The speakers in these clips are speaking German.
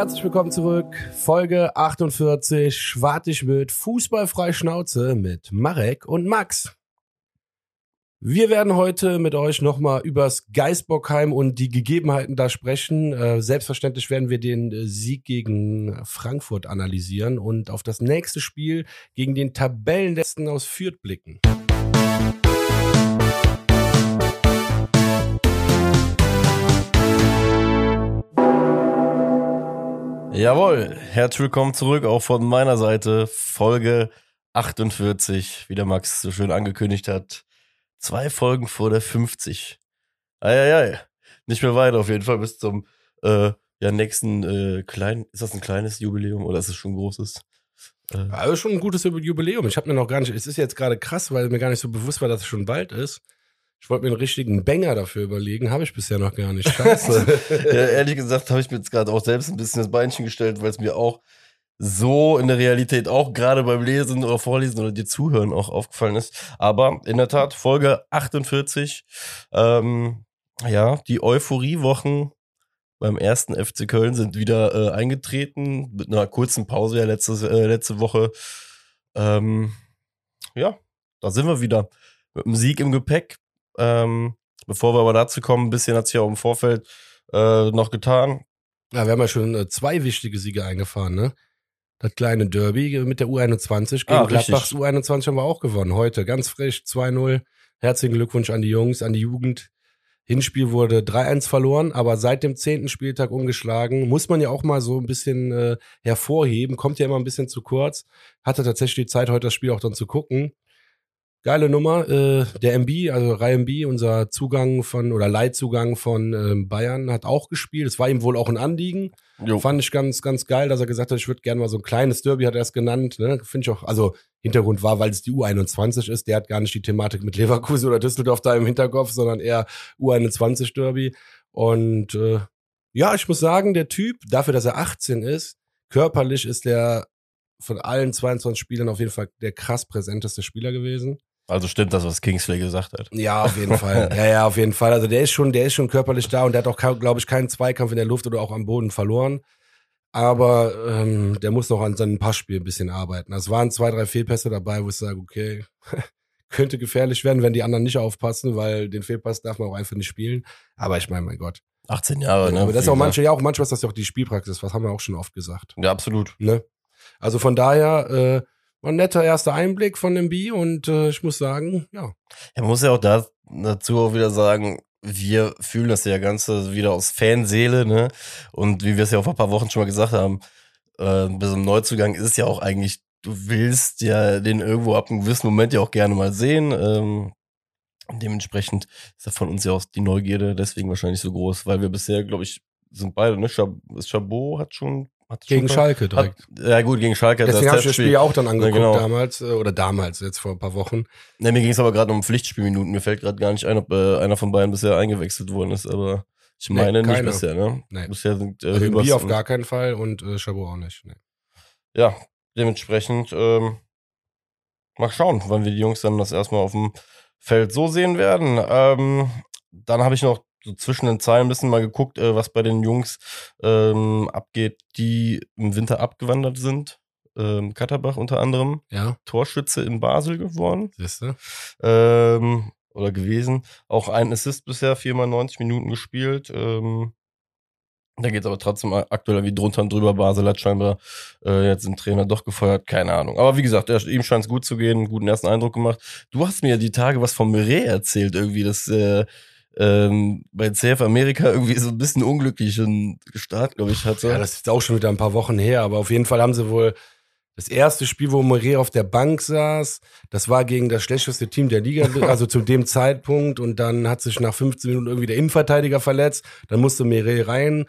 Herzlich willkommen zurück. Folge 48. Schwartig mit Fußballfrei Schnauze mit Marek und Max. Wir werden heute mit euch nochmal übers Geisbockheim und die Gegebenheiten da sprechen. Äh, selbstverständlich werden wir den äh, Sieg gegen Frankfurt analysieren und auf das nächste Spiel gegen den Tabellenletzten aus Fürth blicken. Jawohl, herzlich willkommen zurück, auch von meiner Seite. Folge 48, wie der Max so schön angekündigt hat. Zwei Folgen vor der 50. Eieiei. Nicht mehr weit auf jeden Fall bis zum äh, ja, nächsten äh, kleinen. Ist das ein kleines Jubiläum oder ist es schon ein großes? Äh, also schon ein gutes Jubiläum. Ich habe mir noch gar nicht. Es ist jetzt gerade krass, weil mir gar nicht so bewusst war, dass es schon bald ist. Ich wollte mir einen richtigen Banger dafür überlegen, habe ich bisher noch gar nicht. Scheiße. ja, ehrlich gesagt habe ich mir jetzt gerade auch selbst ein bisschen das Beinchen gestellt, weil es mir auch so in der Realität auch gerade beim Lesen oder Vorlesen oder dir Zuhören auch aufgefallen ist. Aber in der Tat, Folge 48, ähm, ja, die Euphoriewochen beim ersten FC Köln sind wieder äh, eingetreten, mit einer kurzen Pause ja letzte, äh, letzte Woche. Ähm, ja, da sind wir wieder. Mit einem Sieg im Gepäck. Ähm, bevor wir aber dazu kommen, ein bisschen hat sich ja auch im Vorfeld äh, noch getan. Ja, wir haben ja schon äh, zwei wichtige Siege eingefahren, ne? Das kleine Derby mit der U21 gegen ah, Gladbachs U21 haben wir auch gewonnen. Heute ganz frisch 2-0. Herzlichen Glückwunsch an die Jungs, an die Jugend. Hinspiel wurde 3-1 verloren, aber seit dem zehnten Spieltag umgeschlagen. Muss man ja auch mal so ein bisschen äh, hervorheben. Kommt ja immer ein bisschen zu kurz. Hatte tatsächlich die Zeit, heute das Spiel auch dann zu gucken. Geile Nummer. Äh, der MB, also Rai MB, unser Zugang von oder Leitzugang von ähm, Bayern, hat auch gespielt. Es war ihm wohl auch ein Anliegen. Jo. Fand ich ganz, ganz geil, dass er gesagt hat, ich würde gerne mal so ein kleines Derby, hat er es genannt. Ne? Finde ich auch, also Hintergrund war, weil es die U21 ist. Der hat gar nicht die Thematik mit Leverkusen oder Düsseldorf da im Hinterkopf, sondern eher U21 Derby. Und äh, ja, ich muss sagen, der Typ, dafür, dass er 18 ist, körperlich ist der von allen 22 Spielern auf jeden Fall der krass präsenteste Spieler gewesen. Also stimmt das, was Kingsley gesagt hat. Ja, auf jeden Fall. Ja, ja, auf jeden Fall. Also der ist schon, der ist schon körperlich da und der hat auch, glaube ich, keinen Zweikampf in der Luft oder auch am Boden verloren. Aber ähm, der muss noch an seinem Passspiel ein bisschen arbeiten. Also es waren zwei, drei Fehlpässe dabei, wo ich sage, okay, könnte gefährlich werden, wenn die anderen nicht aufpassen, weil den Fehlpass darf man auch einfach nicht spielen. Aber ich meine, mein Gott. 18 Jahre, ne? Aber das ist auch manche, ja auch manchmal ist das ja auch die Spielpraxis, was haben wir auch schon oft gesagt. Ja, absolut. Ne? Also von daher, äh, war ein netter erster Einblick von dem B und äh, ich muss sagen, ja. Er muss ja auch da, dazu auch wieder sagen, wir fühlen das ja Ganze wieder aus Fanseele, ne? Und wie wir es ja auch vor ein paar Wochen schon mal gesagt haben, äh, so einem Neuzugang ist es ja auch eigentlich, du willst ja den irgendwo ab einem gewissen Moment ja auch gerne mal sehen. Ähm, dementsprechend ist da von uns ja auch die Neugierde deswegen wahrscheinlich so groß, weil wir bisher, glaube ich, sind beide, ne? Chabot hat schon gegen Schalke direkt. Hat, ja gut, gegen Schalke. Deswegen habe ich das Spiel ja auch dann angeguckt ja, genau. damals, äh, oder damals, jetzt vor ein paar Wochen. Ne, mir ging es aber gerade um Pflichtspielminuten. Mir fällt gerade gar nicht ein, ob äh, einer von beiden bisher eingewechselt worden ist, aber ich meine nee, nicht bisher, ne? Nee. Bisher sind äh, also Bier auf gar keinen Fall und äh, Chabot auch nicht. Nee. Ja, dementsprechend ähm, mal schauen, wann wir die Jungs dann das erstmal auf dem Feld so sehen werden. Ähm, dann habe ich noch so zwischen den Zeilen ein bisschen mal geguckt, äh, was bei den Jungs ähm, abgeht, die im Winter abgewandert sind. Ähm, Katterbach unter anderem. Ja. Torschütze in Basel geworden. Siehst du? Ähm, oder gewesen. Auch ein Assist bisher, viermal 90 Minuten gespielt. Ähm, da geht es aber trotzdem aktuell wie drunter und drüber. Basel hat scheinbar äh, jetzt den Trainer doch gefeuert, keine Ahnung. Aber wie gesagt, er, ihm scheint es gut zu gehen, einen guten ersten Eindruck gemacht. Du hast mir ja die Tage was von Meret erzählt, irgendwie, dass äh, ähm, bei CF Amerika irgendwie so ein bisschen unglücklichen Start, glaube ich, hatte. Ja, das ist auch schon wieder ein paar Wochen her, aber auf jeden Fall haben sie wohl das erste Spiel, wo Murray auf der Bank saß, das war gegen das schlechteste Team der Liga, also zu dem Zeitpunkt. Und dann hat sich nach 15 Minuten irgendwie der Innenverteidiger verletzt. Dann musste Murray rein.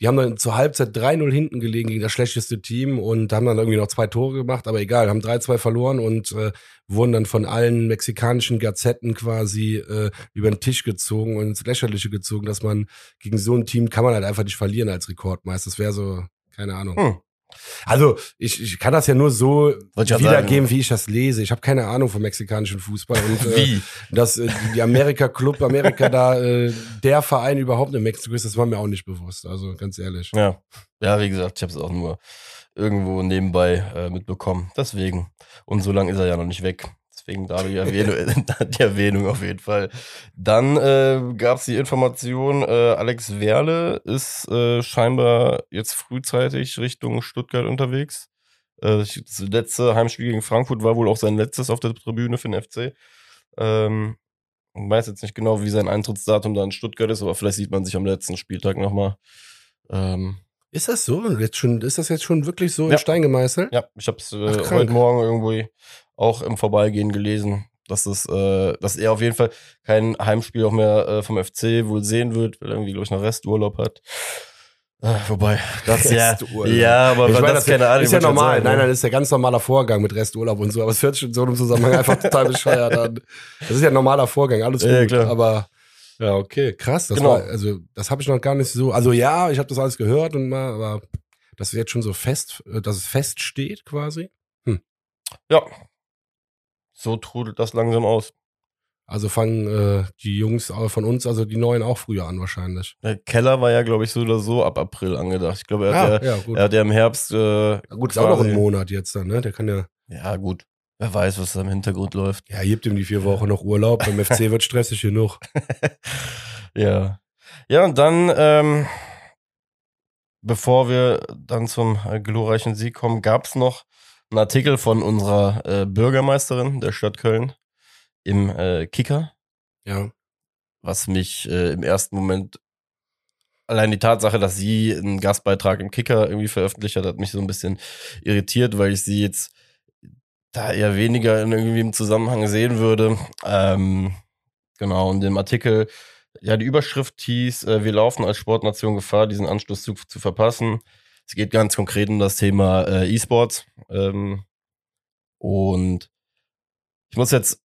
Die haben dann zur Halbzeit 3-0 hinten gelegen gegen das schlechteste Team und haben dann irgendwie noch zwei Tore gemacht, aber egal, haben 3-2 verloren und äh, wurden dann von allen mexikanischen Gazetten quasi äh, über den Tisch gezogen und ins Lächerliche gezogen, dass man gegen so ein Team kann man halt einfach nicht verlieren als Rekordmeister. Das wäre so, keine Ahnung. Hm. Also ich, ich kann das ja nur so wiedergeben, wie ich das lese. Ich habe keine Ahnung vom mexikanischen Fußball. Und, äh, wie? Äh, dass äh, die Amerika Club Amerika da äh, der Verein überhaupt in Mexiko ist, das war mir auch nicht bewusst. Also ganz ehrlich. Ja, ja wie gesagt, ich habe es auch nur irgendwo nebenbei äh, mitbekommen. Deswegen. Und so lange ist er ja noch nicht weg. Deswegen da die Erwähnung, die Erwähnung auf jeden Fall. Dann äh, gab es die Information, äh, Alex Werle ist äh, scheinbar jetzt frühzeitig Richtung Stuttgart unterwegs. Äh, das letzte Heimspiel gegen Frankfurt war wohl auch sein letztes auf der Tribüne für den FC. Ähm, ich weiß jetzt nicht genau, wie sein Eintrittsdatum da in Stuttgart ist, aber vielleicht sieht man sich am letzten Spieltag nochmal. Ähm, ist das so? Jetzt schon, ist das jetzt schon wirklich so ja. in Stein gemeißelt? Ja, ich habe es äh, heute Morgen irgendwie auch im Vorbeigehen gelesen, dass es, äh, dass er auf jeden Fall kein Heimspiel auch mehr äh, vom FC wohl sehen wird, weil er irgendwie, glaube ich, noch Resturlaub hat. Äh, wobei, das ja, ja, aber ich meine, das, keine Ahnung. Ist ja normal. Sein, nein, nein, das ist ja ganz normaler Vorgang mit Resturlaub und so. Aber es hört sich in so einem Zusammenhang einfach total bescheuert an. Das ist ja ein normaler Vorgang, alles gut. Ja, klar. Aber ja, okay, krass. Das genau. war, also das habe ich noch gar nicht so. Also ja, ich habe das alles gehört und mal, aber das ist jetzt schon so fest, äh, dass es feststeht quasi. Hm. Ja, so trudelt das langsam aus. Also fangen äh, die Jungs von uns, also die Neuen, auch früher an wahrscheinlich. Der Keller war ja, glaube ich, so oder so ab April angedacht. Ich glaube, er hat, ah, ja, ja, er hat ja im Herbst. Äh, gut, ist auch noch ein Monat jetzt dann, ne? Der kann ja. Ja, gut. Wer weiß, was da im Hintergrund läuft. Ja, gibt ihm die vier Wochen noch Urlaub. Beim FC wird stressig genug. ja. Ja, und dann, ähm, bevor wir dann zum äh, glorreichen Sieg kommen, gab es noch einen Artikel von unserer äh, Bürgermeisterin der Stadt Köln im äh, Kicker. Ja. Was mich äh, im ersten Moment allein die Tatsache, dass sie einen Gastbeitrag im Kicker irgendwie veröffentlicht hat, hat mich so ein bisschen irritiert, weil ich sie jetzt da eher weniger in irgendwie im Zusammenhang sehen würde. Ähm, genau, und dem Artikel, ja, die Überschrift hieß, äh, wir laufen als Sportnation Gefahr, diesen Anschlusszug zu verpassen. Es geht ganz konkret um das Thema äh, E-Sports. Ähm, und ich muss jetzt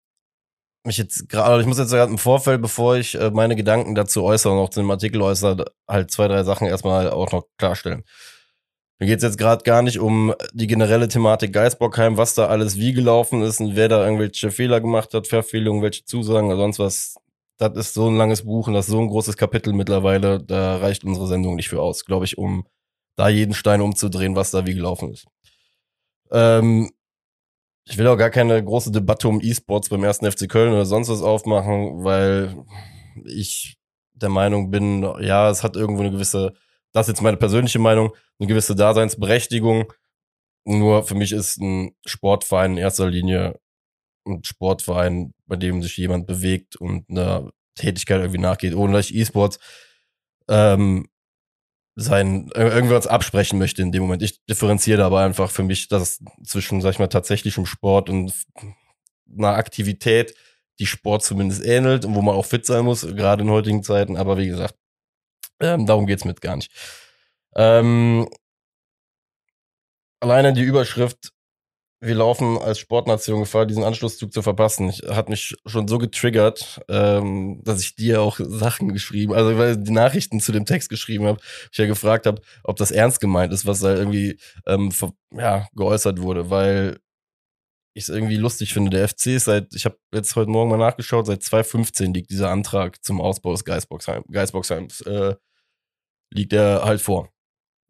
mich jetzt gerade, ich muss jetzt gerade im Vorfeld, bevor ich äh, meine Gedanken dazu äußere und auch zu dem Artikel äußere, halt zwei, drei Sachen erstmal auch noch klarstellen. Mir geht's jetzt gerade gar nicht um die generelle Thematik Geisbockheim, was da alles wie gelaufen ist und wer da irgendwelche Fehler gemacht hat, Verfehlungen, welche Zusagen oder sonst was. Das ist so ein langes Buch und das ist so ein großes Kapitel mittlerweile, da reicht unsere Sendung nicht für aus, glaube ich, um da jeden Stein umzudrehen, was da wie gelaufen ist. Ähm, ich will auch gar keine große Debatte um E-Sports beim ersten FC Köln oder sonst was aufmachen, weil ich der Meinung bin, ja, es hat irgendwo eine gewisse, das ist jetzt meine persönliche Meinung, eine gewisse Daseinsberechtigung. Nur für mich ist ein Sportverein in erster Linie ein Sportverein, bei dem sich jemand bewegt und einer Tätigkeit irgendwie nachgeht, ohne dass ich E-Sports ähm, sein äh, irgendwas absprechen möchte in dem Moment. Ich differenziere aber einfach für mich, dass zwischen, sag ich mal, tatsächlichem Sport und einer Aktivität, die Sport zumindest ähnelt und wo man auch fit sein muss, gerade in heutigen Zeiten. Aber wie gesagt, ähm, darum geht's mit gar nicht. Ähm, alleine die Überschrift wir laufen als Sportnation Gefahr, diesen Anschlusszug zu verpassen. Ich, hat mich schon so getriggert, ähm, dass ich dir auch Sachen geschrieben, also weil die Nachrichten zu dem Text geschrieben habe, ich ja gefragt habe, ob das ernst gemeint ist, was da irgendwie ähm, ja, geäußert wurde, weil ich es irgendwie lustig finde. Der FC ist seit, ich habe jetzt heute Morgen mal nachgeschaut, seit 2015 liegt dieser Antrag zum Ausbau des Geisboxheim, Geisboxheims, äh, liegt er halt vor.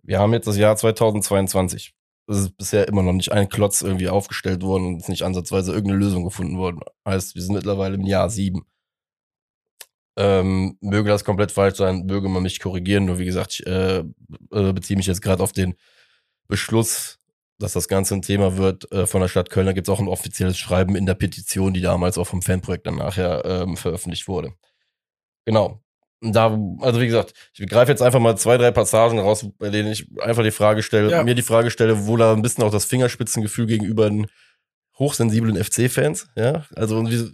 Wir haben jetzt das Jahr 2022 es ist bisher immer noch nicht ein Klotz irgendwie aufgestellt worden und ist nicht ansatzweise irgendeine Lösung gefunden worden. Heißt, wir sind mittlerweile im Jahr sieben. Ähm, möge das komplett falsch sein, möge man mich korrigieren. Nur wie gesagt, ich äh, äh, beziehe mich jetzt gerade auf den Beschluss, dass das Ganze ein Thema wird äh, von der Stadt Köln. Da gibt es auch ein offizielles Schreiben in der Petition, die damals auch vom Fanprojekt dann nachher ähm, veröffentlicht wurde. Genau da, also wie gesagt, ich greife jetzt einfach mal zwei, drei Passagen raus, bei denen ich einfach die Frage stelle, ja. mir die Frage stelle, wo da ein bisschen auch das Fingerspitzengefühl gegenüber den hochsensiblen FC-Fans, ja, also ich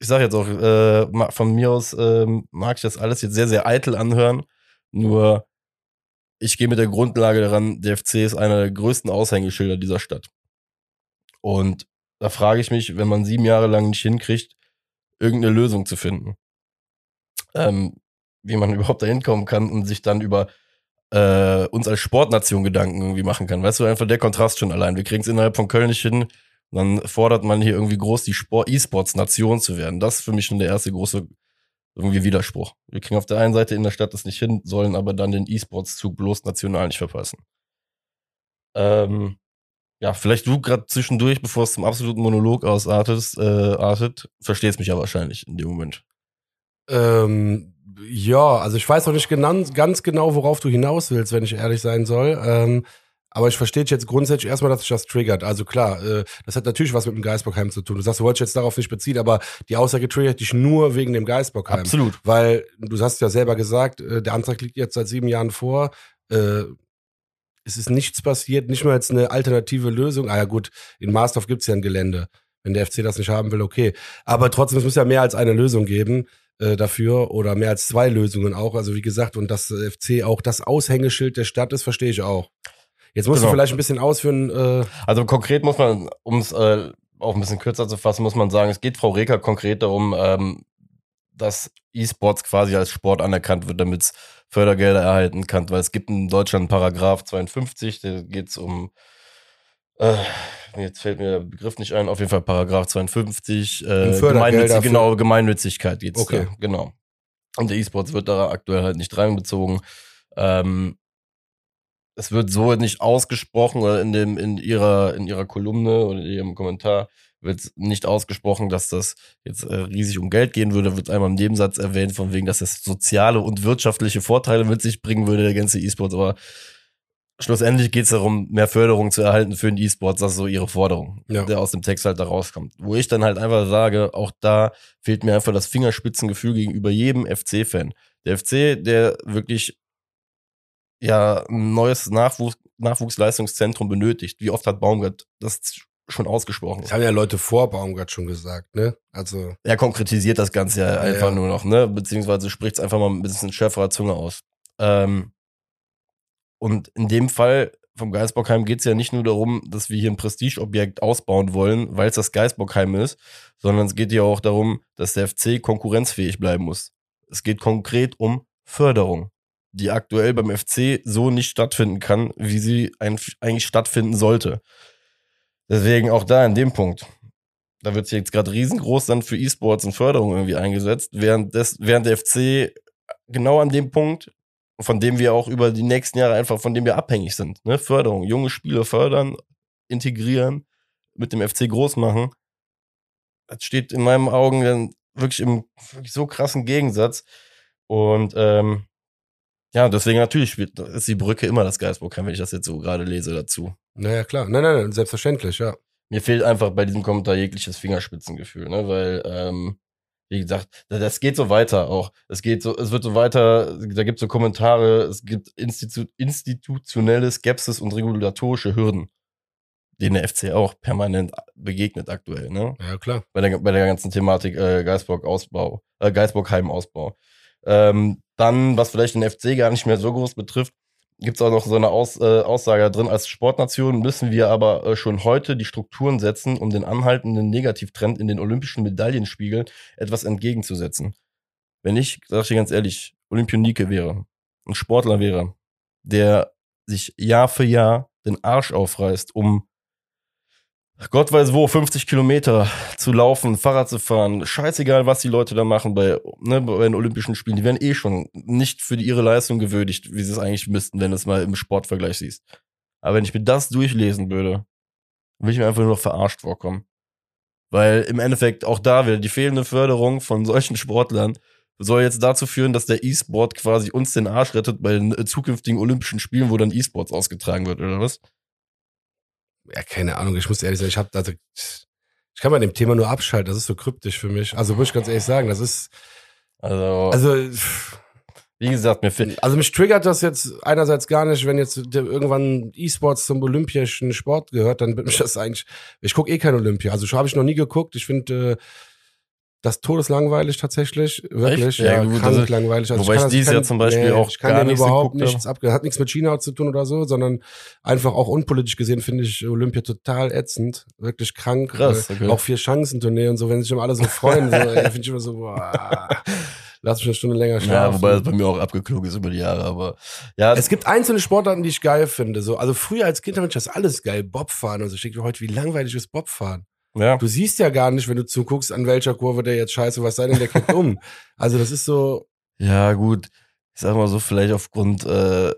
sage jetzt auch, äh, von mir aus äh, mag ich das alles jetzt sehr, sehr eitel anhören, nur ich gehe mit der Grundlage daran, der FC ist einer der größten Aushängeschilder dieser Stadt. Und da frage ich mich, wenn man sieben Jahre lang nicht hinkriegt, irgendeine Lösung zu finden. Ähm, wie man überhaupt dahin kommen kann und sich dann über äh, uns als Sportnation Gedanken irgendwie machen kann. Weißt du, einfach der Kontrast schon allein. Wir kriegen es innerhalb von Köln nicht hin. Dann fordert man hier irgendwie groß, die E-Sports-Nation zu werden. Das ist für mich schon der erste große irgendwie Widerspruch. Wir kriegen auf der einen Seite in der Stadt das nicht hin, sollen aber dann den E-Sports-Zug bloß national nicht verpassen. Ähm, ja, vielleicht du gerade zwischendurch, bevor es zum absoluten Monolog ausartet, äh, artet, verstehst mich ja wahrscheinlich in dem Moment. Ähm, ja, also ich weiß auch nicht genau, ganz genau, worauf du hinaus willst, wenn ich ehrlich sein soll. Ähm, aber ich verstehe jetzt grundsätzlich erstmal, dass sich das triggert. Also klar, äh, das hat natürlich was mit dem Geisbockheim zu tun. Du sagst, du wolltest jetzt darauf nicht beziehen, aber die Aussage triggert dich nur wegen dem Geisbockheim. Absolut. Weil du hast ja selber gesagt, äh, der Antrag liegt jetzt seit sieben Jahren vor. Äh, es ist nichts passiert, nicht mal jetzt eine alternative Lösung. Ah ja gut, in Marsdorf gibt's ja ein Gelände. Wenn der FC das nicht haben will, okay. Aber trotzdem, es muss ja mehr als eine Lösung geben äh, dafür oder mehr als zwei Lösungen auch. Also wie gesagt, und dass FC auch das Aushängeschild der Stadt ist, verstehe ich auch. Jetzt musst genau. du vielleicht ein bisschen ausführen. Äh also konkret muss man, um es äh, auch ein bisschen kürzer zu fassen, muss man sagen, es geht Frau Reker konkret darum, ähm, dass E-Sports quasi als Sport anerkannt wird, damit es Fördergelder erhalten kann. Weil es gibt in Deutschland einen Paragraph 52, da geht es um äh, jetzt fällt mir der Begriff nicht ein, auf jeden Fall Paragraph 52, äh, Gemeinnützig, genau, Gemeinnützigkeit geht's okay. da, genau. Und der E-Sports wird da aktuell halt nicht reinbezogen. Ähm, es wird so nicht ausgesprochen oder in dem in ihrer in ihrer Kolumne oder in ihrem Kommentar wird nicht ausgesprochen, dass das jetzt äh, riesig um Geld gehen würde, wird einmal im Nebensatz erwähnt von wegen, dass das soziale und wirtschaftliche Vorteile mit sich bringen würde der ganze E-Sport, aber schlussendlich geht es darum, mehr Förderung zu erhalten für den E-Sports, das ist so ihre Forderung, ja. der aus dem Text halt da rauskommt. Wo ich dann halt einfach sage, auch da fehlt mir einfach das Fingerspitzengefühl gegenüber jedem FC-Fan. Der FC, der wirklich ja ein neues Nachwuchs Nachwuchsleistungszentrum benötigt. Wie oft hat Baumgart das schon ausgesprochen? Das haben ja Leute vor Baumgart schon gesagt, ne? Also. Er konkretisiert das Ganze ja, ja einfach ja. nur noch, ne? Beziehungsweise spricht es einfach mal ein bisschen schärferer Zunge aus. Ähm, und in dem Fall vom Geisbockheim geht es ja nicht nur darum, dass wir hier ein Prestigeobjekt ausbauen wollen, weil es das Geisbockheim ist, sondern es geht ja auch darum, dass der FC konkurrenzfähig bleiben muss. Es geht konkret um Förderung, die aktuell beim FC so nicht stattfinden kann, wie sie eigentlich stattfinden sollte. Deswegen auch da in dem Punkt. Da wird sich jetzt gerade riesengroß dann für E-Sports und Förderung irgendwie eingesetzt, während, des, während der FC genau an dem Punkt von dem wir auch über die nächsten Jahre einfach, von dem wir abhängig sind. Ne? Förderung, junge Spieler fördern, integrieren, mit dem FC groß machen. Das steht in meinen Augen dann wirklich im wirklich so krassen Gegensatz. Und ähm, ja, deswegen natürlich ist die Brücke immer das Geistprogramm, wenn ich das jetzt so gerade lese dazu. Naja, klar. Nein, nein, nein, selbstverständlich, ja. Mir fehlt einfach bei diesem Kommentar jegliches Fingerspitzengefühl, ne? Weil ähm, wie gesagt, das geht so weiter auch. Es geht so, es wird so weiter, da gibt es so Kommentare, es gibt Institu institutionelle Skepsis und regulatorische Hürden, denen der FC auch permanent begegnet aktuell, ne? Ja, klar. Bei der, bei der ganzen Thematik äh, Geisbock-Ausbau, äh, Geisbock-Heim-Ausbau. Ähm, dann, was vielleicht den FC gar nicht mehr so groß betrifft, gibt es auch noch so eine Aus, äh, Aussage drin, als Sportnation müssen wir aber äh, schon heute die Strukturen setzen, um den anhaltenden Negativtrend in den olympischen Medaillenspiegel etwas entgegenzusetzen. Wenn ich, sag ich dir ganz ehrlich, Olympionike wäre, ein Sportler wäre, der sich Jahr für Jahr den Arsch aufreißt, um Gott weiß wo, 50 Kilometer zu laufen, Fahrrad zu fahren, scheißegal, was die Leute da machen bei, ne, bei den Olympischen Spielen, die werden eh schon nicht für ihre Leistung gewürdigt, wie sie es eigentlich müssten, wenn du es mal im Sportvergleich siehst. Aber wenn ich mir das durchlesen würde, würde ich mir einfach nur noch verarscht vorkommen. Weil im Endeffekt auch da wieder die fehlende Förderung von solchen Sportlern soll jetzt dazu führen, dass der E-Sport quasi uns den Arsch rettet bei den äh, zukünftigen Olympischen Spielen, wo dann E-Sports ausgetragen wird, oder was? Ja, keine Ahnung, ich muss ehrlich sagen, ich habe also ich kann bei dem Thema nur abschalten, das ist so kryptisch für mich. Also muss ich ganz ehrlich sagen, das ist also also wie gesagt, mir fehlt. Also mich triggert das jetzt einerseits gar nicht, wenn jetzt irgendwann E-Sports zum olympischen Sport gehört, dann wird mich das eigentlich. Ich gucke eh kein Olympia. Also habe ich noch nie geguckt. Ich finde, äh, das todeslangweilig tatsächlich, wirklich, ja, ja gut, krank also, langweilig. Also wobei ich, ich dieses Jahr zum Beispiel nee, auch ich kann gar nicht überhaupt nichts ab, hat nichts mit China zu tun oder so, sondern einfach auch unpolitisch gesehen finde ich Olympia total ätzend, wirklich krank. Krass, okay. Auch vier Chancen Tournee und so, wenn sich immer alle so freuen, so, finde ich immer so, boah. lass mich eine Stunde länger schlafen. Ja, wobei das bei mir auch abgeklungen ist über die Jahre, aber ja. Es gibt einzelne Sportarten, die ich geil finde. So, also früher als Kind habe ich das alles geil. Bobfahren und so. Ich denke heute, wie langweilig ist Bobfahren? Ja. Du siehst ja gar nicht, wenn du zuguckst, an welcher Kurve der jetzt scheiße, was sei denn, der kippt um. Also das ist so. Ja, gut. Ich sag mal so, vielleicht aufgrund äh,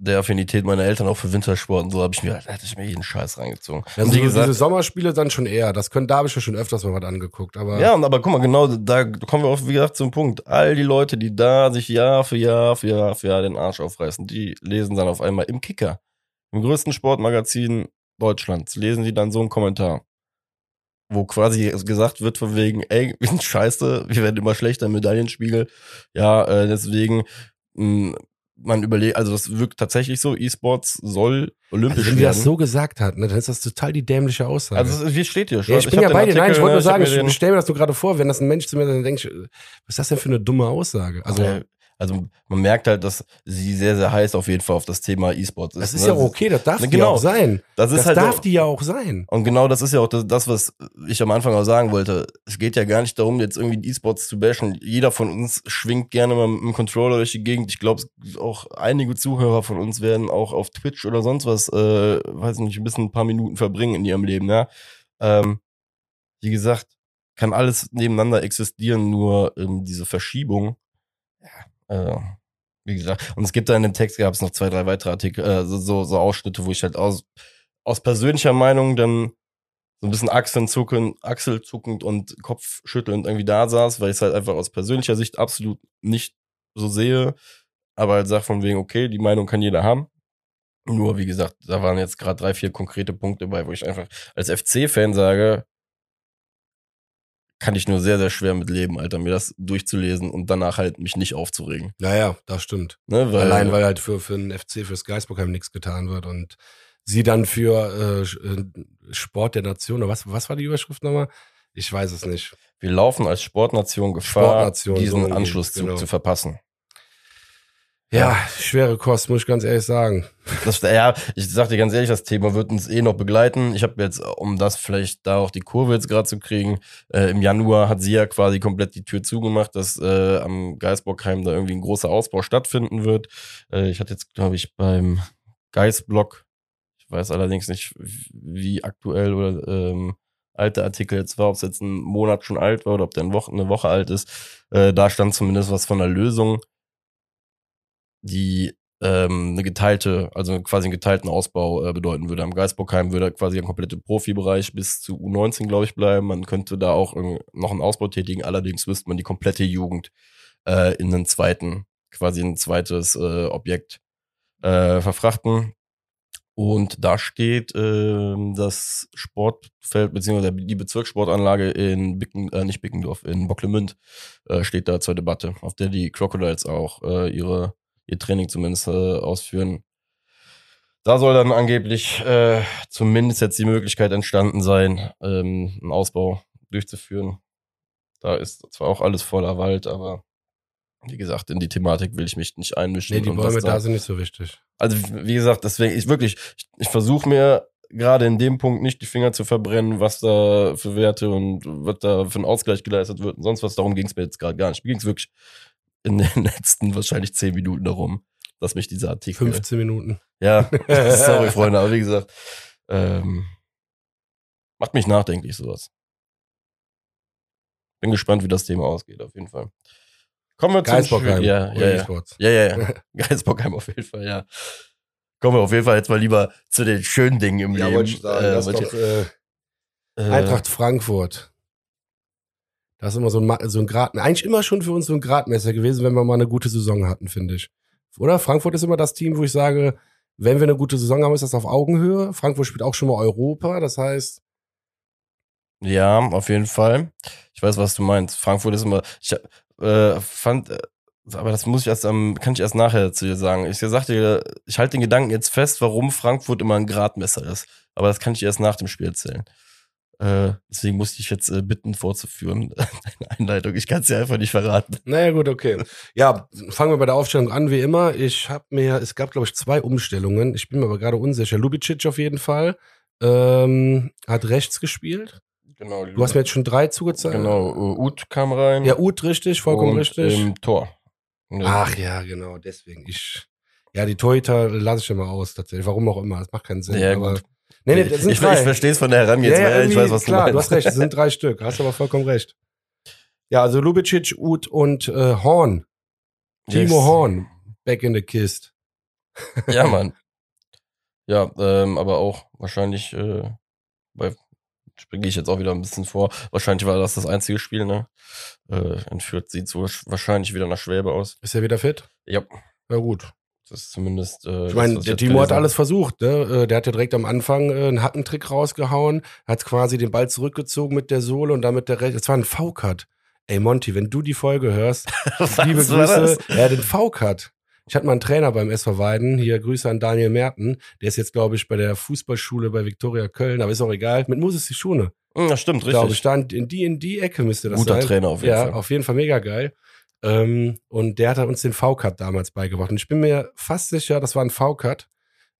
der Affinität meiner Eltern auch für Wintersport und so habe ich mir, hätte ich mir jeden Scheiß reingezogen. Also wie gesagt, diese Sommerspiele dann schon eher. Das können, da habe ich ja schon öfters mal was angeguckt. Aber ja, aber guck mal, genau, da kommen wir auch, wie gesagt, zum Punkt. All die Leute, die da sich Jahr für Jahr für Jahr für Jahr den Arsch aufreißen, die lesen dann auf einmal im Kicker, im größten Sportmagazin Deutschlands, lesen die dann so einen Kommentar wo quasi gesagt wird von wegen, ey, wir sind scheiße, wir werden immer schlechter im Medaillenspiegel. Ja, äh, deswegen mh, hm, man überlegt, also das wirkt tatsächlich so, E-Sports soll olympisch also wenn werden. Wenn das so gesagt hat, ne, dann ist das total die dämliche Aussage. Also wie steht hier schon? Ja, ich, ich bin ja bei dir, nein, ich wollte nur sagen, ich, ich stelle mir das nur gerade vor, wenn das ein Mensch zu mir dann denkt, was ist das denn für eine dumme Aussage? Also okay. Also man merkt halt, dass sie sehr, sehr heiß auf jeden Fall auf das Thema E-Sports ist. Das ist ne? ja okay, das darf genau. die auch sein. Das, ist das halt darf auch, die ja auch sein. Und genau das ist ja auch das, das, was ich am Anfang auch sagen wollte. Es geht ja gar nicht darum, jetzt irgendwie E-Sports zu bashen. Jeder von uns schwingt gerne mal mit dem Controller durch die Gegend. Ich glaube, auch einige Zuhörer von uns werden auch auf Twitch oder sonst was, äh, weiß nicht, ein bisschen ein paar Minuten verbringen in ihrem Leben, ja. Ähm, wie gesagt, kann alles nebeneinander existieren, nur ähm, diese Verschiebung, ja, äh, wie gesagt, und es gibt da in dem Text gab es noch zwei, drei weitere Artikel, äh, so, so Ausschnitte, wo ich halt aus, aus persönlicher Meinung dann so ein bisschen achselzuckend, achselzuckend und kopfschüttelnd irgendwie da saß, weil ich es halt einfach aus persönlicher Sicht absolut nicht so sehe, aber halt sag von wegen, okay, die Meinung kann jeder haben. Nur, wie gesagt, da waren jetzt gerade drei, vier konkrete Punkte bei, wo ich einfach als FC-Fan sage, kann ich nur sehr, sehr schwer mit leben, Alter, mir das durchzulesen und danach halt mich nicht aufzuregen. Naja, das stimmt. Ne, weil, Allein, weil halt für, für den FC, fürs Geisbockheim nichts getan wird und sie dann für äh, äh, Sport der Nation, oder was, was war die Überschrift nochmal? Ich weiß es nicht. Wir laufen als Sportnation Gefahr, Sportnation, diesen so Anschlusszug genau. zu verpassen. Ja, schwere Kost, muss ich ganz ehrlich sagen. Das, ja, ich sag dir ganz ehrlich, das Thema wird uns eh noch begleiten. Ich habe jetzt, um das vielleicht da auch die Kurve jetzt gerade zu kriegen, äh, im Januar hat sie ja quasi komplett die Tür zugemacht, dass äh, am Geisbockheim da irgendwie ein großer Ausbau stattfinden wird. Äh, ich hatte jetzt, glaube ich, beim Geisblock, ich weiß allerdings nicht, wie aktuell oder ähm, alte Artikel jetzt war, ob es jetzt ein Monat schon alt war oder ob der eine Woche, eine Woche alt ist. Äh, da stand zumindest was von der Lösung die ähm, eine geteilte, also quasi einen geteilten Ausbau äh, bedeuten würde. Am Geisbockheim würde quasi ein kompletter Profibereich bis zu U19, glaube ich, bleiben. Man könnte da auch noch einen Ausbau tätigen. Allerdings müsste man die komplette Jugend äh, in einen zweiten, quasi ein zweites äh, Objekt äh, verfrachten. Und da steht äh, das Sportfeld beziehungsweise die Bezirkssportanlage in Bicken, äh, nicht Bickendorf, in Bocklemünd äh, steht da zur Debatte, auf der die Crocodiles auch äh, ihre ihr Training zumindest äh, ausführen. Da soll dann angeblich äh, zumindest jetzt die Möglichkeit entstanden sein, ähm, einen Ausbau durchzuführen. Da ist zwar auch alles voller Wald, aber wie gesagt, in die Thematik will ich mich nicht einmischen. Nee, die Bäume da, sind nicht so wichtig. Also, wie gesagt, deswegen, ich wirklich, ich, ich versuche mir gerade in dem Punkt nicht die Finger zu verbrennen, was da für Werte und was da für ein Ausgleich geleistet wird und sonst was. Darum ging es mir jetzt gerade gar nicht. Mir ging es wirklich in den letzten wahrscheinlich zehn Minuten darum, dass mich dieser Artikel. 15 Minuten. Ja, sorry, Freunde, aber wie gesagt, ähm, macht mich nachdenklich sowas. Bin gespannt, wie das Thema ausgeht, auf jeden Fall. Kommen wir zum ja, ja, ja. ja, ja, ja. Geisbockheim auf jeden Fall, ja. Kommen wir auf jeden Fall jetzt mal lieber zu den schönen Dingen im ja, Leben. Ich sagen, äh, das doch, äh, Eintracht Frankfurt. Das ist immer so ein, so ein Grad, eigentlich immer schon für uns so ein Gradmesser gewesen, wenn wir mal eine gute Saison hatten, finde ich. Oder? Frankfurt ist immer das Team, wo ich sage, wenn wir eine gute Saison haben, ist das auf Augenhöhe. Frankfurt spielt auch schon mal Europa, das heißt. Ja, auf jeden Fall. Ich weiß, was du meinst. Frankfurt ist immer, ich äh, fand, äh, aber das muss ich erst am, kann ich erst nachher zu dir sagen. Ich sagte, ich halte den Gedanken jetzt fest, warum Frankfurt immer ein Gradmesser ist. Aber das kann ich erst nach dem Spiel erzählen. Äh, deswegen musste ich jetzt äh, bitten, vorzuführen, eine Einleitung. Ich kann es dir einfach nicht verraten. Naja, gut, okay. Ja, fangen wir bei der Aufstellung an, wie immer. Ich habe mir, es gab, glaube ich, zwei Umstellungen. Ich bin mir aber gerade unsicher. Lubicic auf jeden Fall. Ähm, hat rechts gespielt. Genau. Du hast mir jetzt schon drei zugezeigt. Genau, Ut kam rein. Ja, Ut, richtig, vollkommen und richtig. Im Tor. Ach ja, genau, deswegen. Ich, ja, die Torhüter lasse ich immer aus, tatsächlich. Warum auch immer, das macht keinen Sinn. Ja, aber, gut. Nee, nee, das sind ich, drei. ich verstehe es von der Herangehensweise. ja, ja, ich weiß, was klar, du du, meinst. hast recht, es sind drei Stück. Hast aber vollkommen recht. Ja, also Lubicic, Ut und äh, Horn. Timo Yes. Horn, back in the kist. Ja, Mann. Ja, ähm, aber auch wahrscheinlich, äh, bei springe ich jetzt auch wieder ein bisschen vor. Wahrscheinlich war das das einzige Spiel, ne? Äh, entführt sieht so sch- wahrscheinlich wieder nach Schwäbe aus. Ist er wieder fit? Ja, Ja, gut. Das ist zumindest. Äh, Ich meine, das, der Timo hat alles versucht. Ne? Äh, Der hat ja direkt am Anfang äh, einen Hackentrick rausgehauen, hat quasi den Ball zurückgezogen mit der Sohle und damit der Rechte. Das war ein V-Cut. Ey, Monty, wenn du die Folge hörst, liebe Grüße. das? Ja, den V-Cut. Ich hatte mal einen Trainer beim SV Weiden. Hier Grüße an Daniel Merten. Der ist jetzt, glaube ich, bei der Fußballschule bei Viktoria Köln, aber ist auch egal. Mit Moses Schune, Hm, Ja, stimmt, glaube ich. richtig. Stand in die, in die Ecke müsste das Guter sein. Trainer auf jeden ja, Fall. auf jeden Fall mega geil. Ähm, und der hat uns den V-Cut damals beigebracht. Und ich bin mir fast sicher, das war ein V-Cut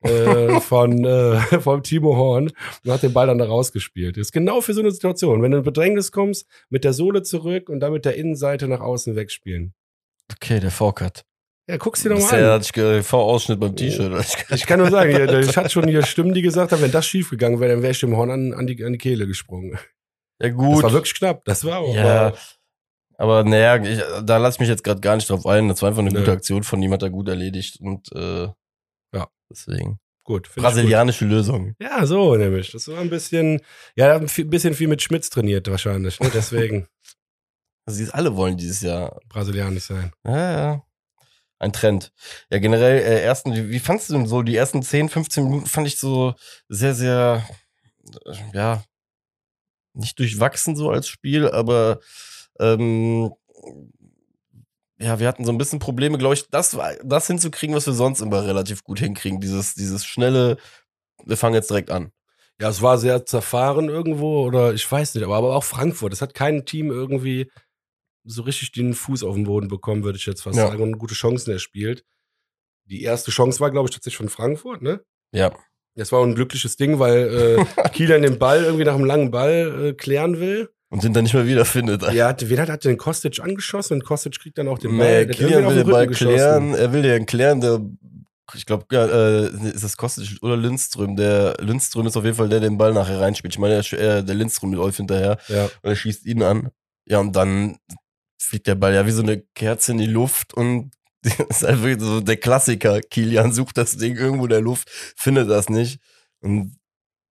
äh, von äh, vom Timo Horn und hat den Ball dann da rausgespielt. Das ist genau für so eine Situation. Wenn du in Bedrängnis kommst, mit der Sohle zurück und dann mit der Innenseite nach außen wegspielen. Okay, der V-Cut. Ja, guck's dir doch Bisher mal an. hatte ich V-Ausschnitt beim T-Shirt. Ich kann nur sagen, ich hatte schon hier Stimmen, die gesagt haben, wenn das schief gegangen wäre, dann wäre ich dem Horn an, an, die, an die Kehle gesprungen. Ja, Das gut. war wirklich knapp. Das war auch. Ja, aber naja, ich, da lasse ich mich jetzt gerade gar nicht drauf ein. Das war einfach eine Nö. gute Aktion von ihm, hat er gut erledigt und äh, Ja. deswegen. gut. ich gut. Brasilianische Lösung. Ja, so nämlich. Das war ein bisschen, ja, ein bisschen viel mit Schmitz trainiert wahrscheinlich. Ne? Deswegen Also, sie alle wollen dieses Jahr. brasilianisch sein. Ja, ja. Ein Trend. Ja, generell, äh, ersten, wie, wie fandst du denn so? Die ersten 10, 15 Minuten fand ich so sehr, sehr, äh, ja, nicht durchwachsen so als Spiel, aber ähm, ja, wir hatten so ein bisschen Probleme, glaube ich, das, das hinzukriegen, was wir sonst immer relativ gut hinkriegen. Dieses, dieses schnelle, wir fangen jetzt direkt an. Ja, es war sehr zerfahren irgendwo oder ich weiß nicht, aber, aber auch Frankfurt. Es hat kein Team irgendwie so richtig den Fuß auf den Boden bekommen, würde ich jetzt fast Ja. sagen, und gute Chancen erspielt. Die erste Chance war, glaube ich, tatsächlich von Frankfurt, ne? Ja. Das war ein glückliches Ding, weil äh, Kieler den Ball irgendwie nach einem langen Ball äh, klären will. Und den dann nicht mehr wiederfindet. Ja, hat, wen hat, hat den Kostic angeschossen und Kostic kriegt dann auch den Ball. Nee, Kilian will auf den Ball klären, er will den klären, der, ich glaube, ja, äh, ist das Kostic oder Lindström? Der Lindström ist auf jeden Fall der, der den Ball nachher reinspielt. Ich meine, der, der Lindström läuft hinterher Ja. und er schießt ihn an. Ja, und dann fliegt der Ball ja wie so eine Kerze in die Luft und das ist einfach so der Klassiker. Kilian sucht das Ding irgendwo in der Luft, findet das nicht. Und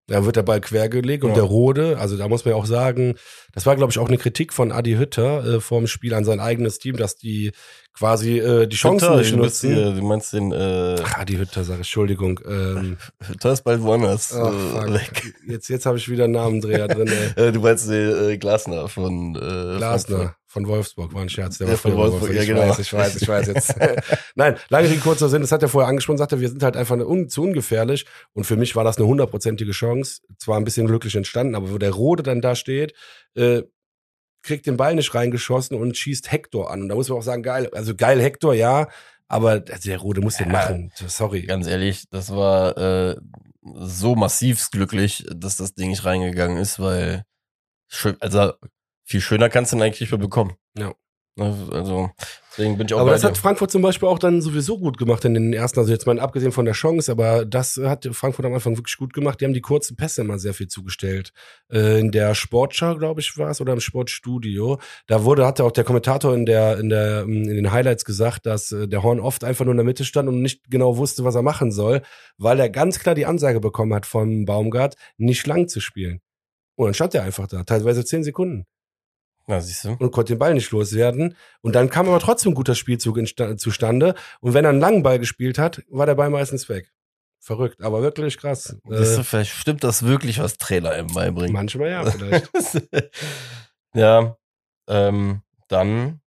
Dann wird der Ball quergelegt und Ja. der Rode, also da muss man ja auch sagen, das war, glaube ich, auch eine Kritik von Adi Hütter äh, vorm Spiel an sein eigenes Team, dass die quasi äh, die Chancen Hütter, nicht nutzen. hier, du meinst den, äh, Ach, Adi Hütter, sage ich, Entschuldigung. Ähm, Hütter ist bald woanders weg. Jetzt, jetzt habe ich wieder einen Namendreher drin. Ey. Äh, du meinst den äh, Glasner von äh. Glasner von Wolfsburg war ein Scherz. Der Der war von bei Wolfsburg, ja, ich genau. weiß, ich weiß, ich weiß jetzt. Nein, lange Rede, kurzer Sinn, das hat er vorher angesprochen, sagte, wir sind halt einfach un zu ungefährlich. Und für mich war das eine hundertprozentige Chance. Zwar ein bisschen glücklich entstanden, aber wo der Rode dann da steht, äh, kriegt den Ball nicht reingeschossen und schießt Hector an. Und da muss man auch sagen, geil, also geil Hector, ja, aber der Rode muss den Ja. machen. Sorry. Ganz ehrlich, das war äh, so massivst glücklich, dass das Ding nicht reingegangen ist, weil also viel schöner kannst du ihn eigentlich nicht mehr bekommen. Ja. Ne, Also deswegen bin ich auch Aber das dir. hat Frankfurt zum Beispiel auch dann sowieso gut gemacht in den ersten, also jetzt mal abgesehen von der Chance, aber das hat Frankfurt am Anfang wirklich gut gemacht. Die haben die kurzen Pässe immer sehr viel zugestellt. Äh, in der Sportschau, glaube ich, war es, oder im Sportstudio. Da wurde, hatte auch der Kommentator in der, in der, in den Highlights gesagt, dass äh, der Horn oft einfach nur in der Mitte stand und nicht genau wusste, was er machen soll, weil er ganz klar die Ansage bekommen hat vom Baumgart, nicht lang zu spielen. Und dann stand er einfach da, teilweise zehn Sekunden Ja, siehst du. und konnte den Ball nicht loswerden. Und dann kam aber trotzdem ein guter Spielzug zustande. Und wenn er einen langen Ball gespielt hat, war der Ball meistens weg. Verrückt, aber wirklich krass. Siehst du, Äh, vielleicht stimmt das wirklich, was Trainer ihm beibringen. manchmal ja, vielleicht. ja, ähm, dann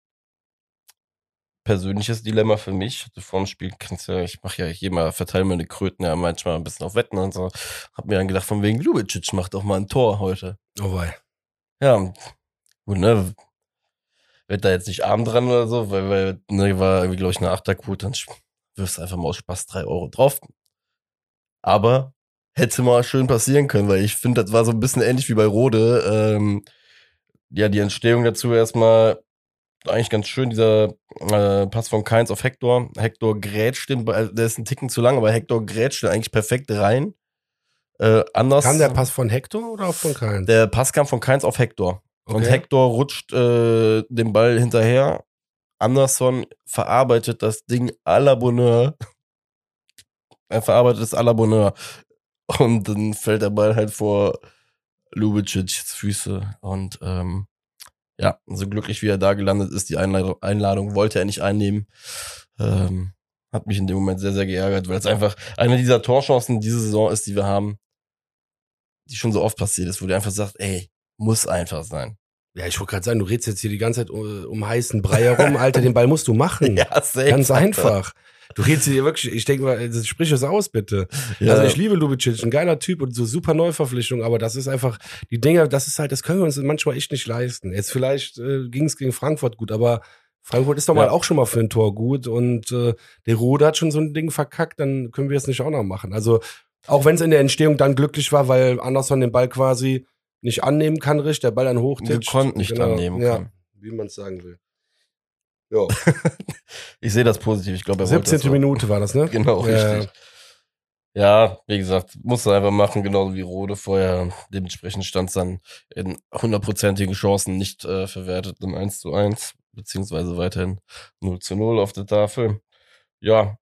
persönliches Dilemma für mich. Hatte Vor dem Spiel, kannst ja, ich mache ja hier mal, verteile meine Kröten ja manchmal ein bisschen auf Wetten und so. Hab mir dann gedacht, von wegen Lubicic macht doch mal ein Tor heute. Oh wei. Ja, gut, ne? Wird da jetzt nicht arm dran oder so, weil, weil ne, war irgendwie, glaube ich, eine Achterquote, dann wirfst du einfach mal aus Spaß drei Euro drauf. Aber hätte mal schön passieren können, weil ich finde, das war so ein bisschen ähnlich wie bei Rode. Ähm, ja, die Entstehung dazu erstmal eigentlich ganz schön, dieser äh, Pass von Keins auf Hector. Hector grätscht den Ball, der ist ein Ticken zu lang, aber Hector grätscht den eigentlich perfekt rein. Äh, anders. Kam der Pass von Hector oder von Keins? Der Pass kam von Keins auf Hector. Okay. Und Hector rutscht äh, den Ball hinterher. Anderson verarbeitet das Ding à la Bonheur. er verarbeitet es à la Bonheur. Und dann fällt der Ball halt vor Lubicic's Füße. Und ähm, ja, so glücklich wie er da gelandet ist, die Einladung, Einladung wollte er nicht einnehmen. Ähm, hat mich in dem Moment sehr, sehr geärgert, weil es einfach eine dieser Torchancen diese Saison ist, die wir haben, die schon so oft passiert ist, wo du einfach sagst, ey, muss einfach sein. Ja, ich wollte gerade sagen, du redest jetzt hier die ganze Zeit um, um heißen Brei herum, Alter, den Ball musst du machen. ja, safe, Ganz einfach. Du redest hier wirklich, ich denke mal, sprich es aus, bitte. Ja. Also ich liebe Lubicic, ein geiler Typ und so super Neuverpflichtung, aber das ist einfach, die Dinger, das ist halt, das können wir uns manchmal echt nicht leisten. Jetzt vielleicht äh, ging es gegen Frankfurt gut, aber Frankfurt ist doch mal ja. auch schon mal für ein Tor gut und äh, der Rode hat schon so ein Ding verkackt, dann können wir es nicht auch noch machen. Also auch wenn es in der Entstehung dann glücklich war, weil Anderson den Ball quasi nicht annehmen kann, richtig, der Ball dann hochtitscht. konnte nicht genau, annehmen ja, kann. Wie man es sagen will. Ja. ich sehe das positiv. Ich glaube, 17. Minute war das, ne? Genau, ja. richtig. Ja, wie gesagt, musste einfach machen, genauso wie Rode vorher. Dementsprechend stand es dann in hundertprozentigen Chancen nicht äh, verwertet im 1 zu 1, beziehungsweise weiterhin 0 zu 0 auf der Tafel. Ja.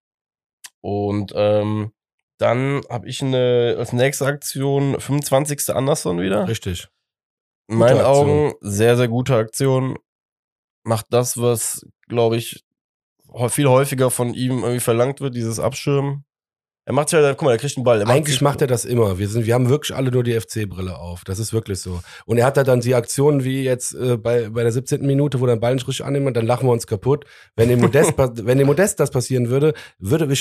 Und ähm, dann habe ich eine als nächste Aktion 25. Anderson wieder. Richtig. In meinen Augen sehr, sehr gute Aktion. Macht das, was, glaube ich, viel häufiger von ihm irgendwie verlangt wird, dieses Abschirmen. Er macht ja, guck mal, er kriegt einen Ball. Eigentlich macht er das immer. Wir, sind, wir haben wirklich alle nur die FC-Brille auf. Das ist wirklich so. Und er hat da dann die Aktionen wie jetzt äh, bei, bei der 17. Minute, wo er den Ball nicht richtig annimmt, dann lachen wir uns kaputt. Wenn dem Modest, wenn dem Modest das passieren würde, würde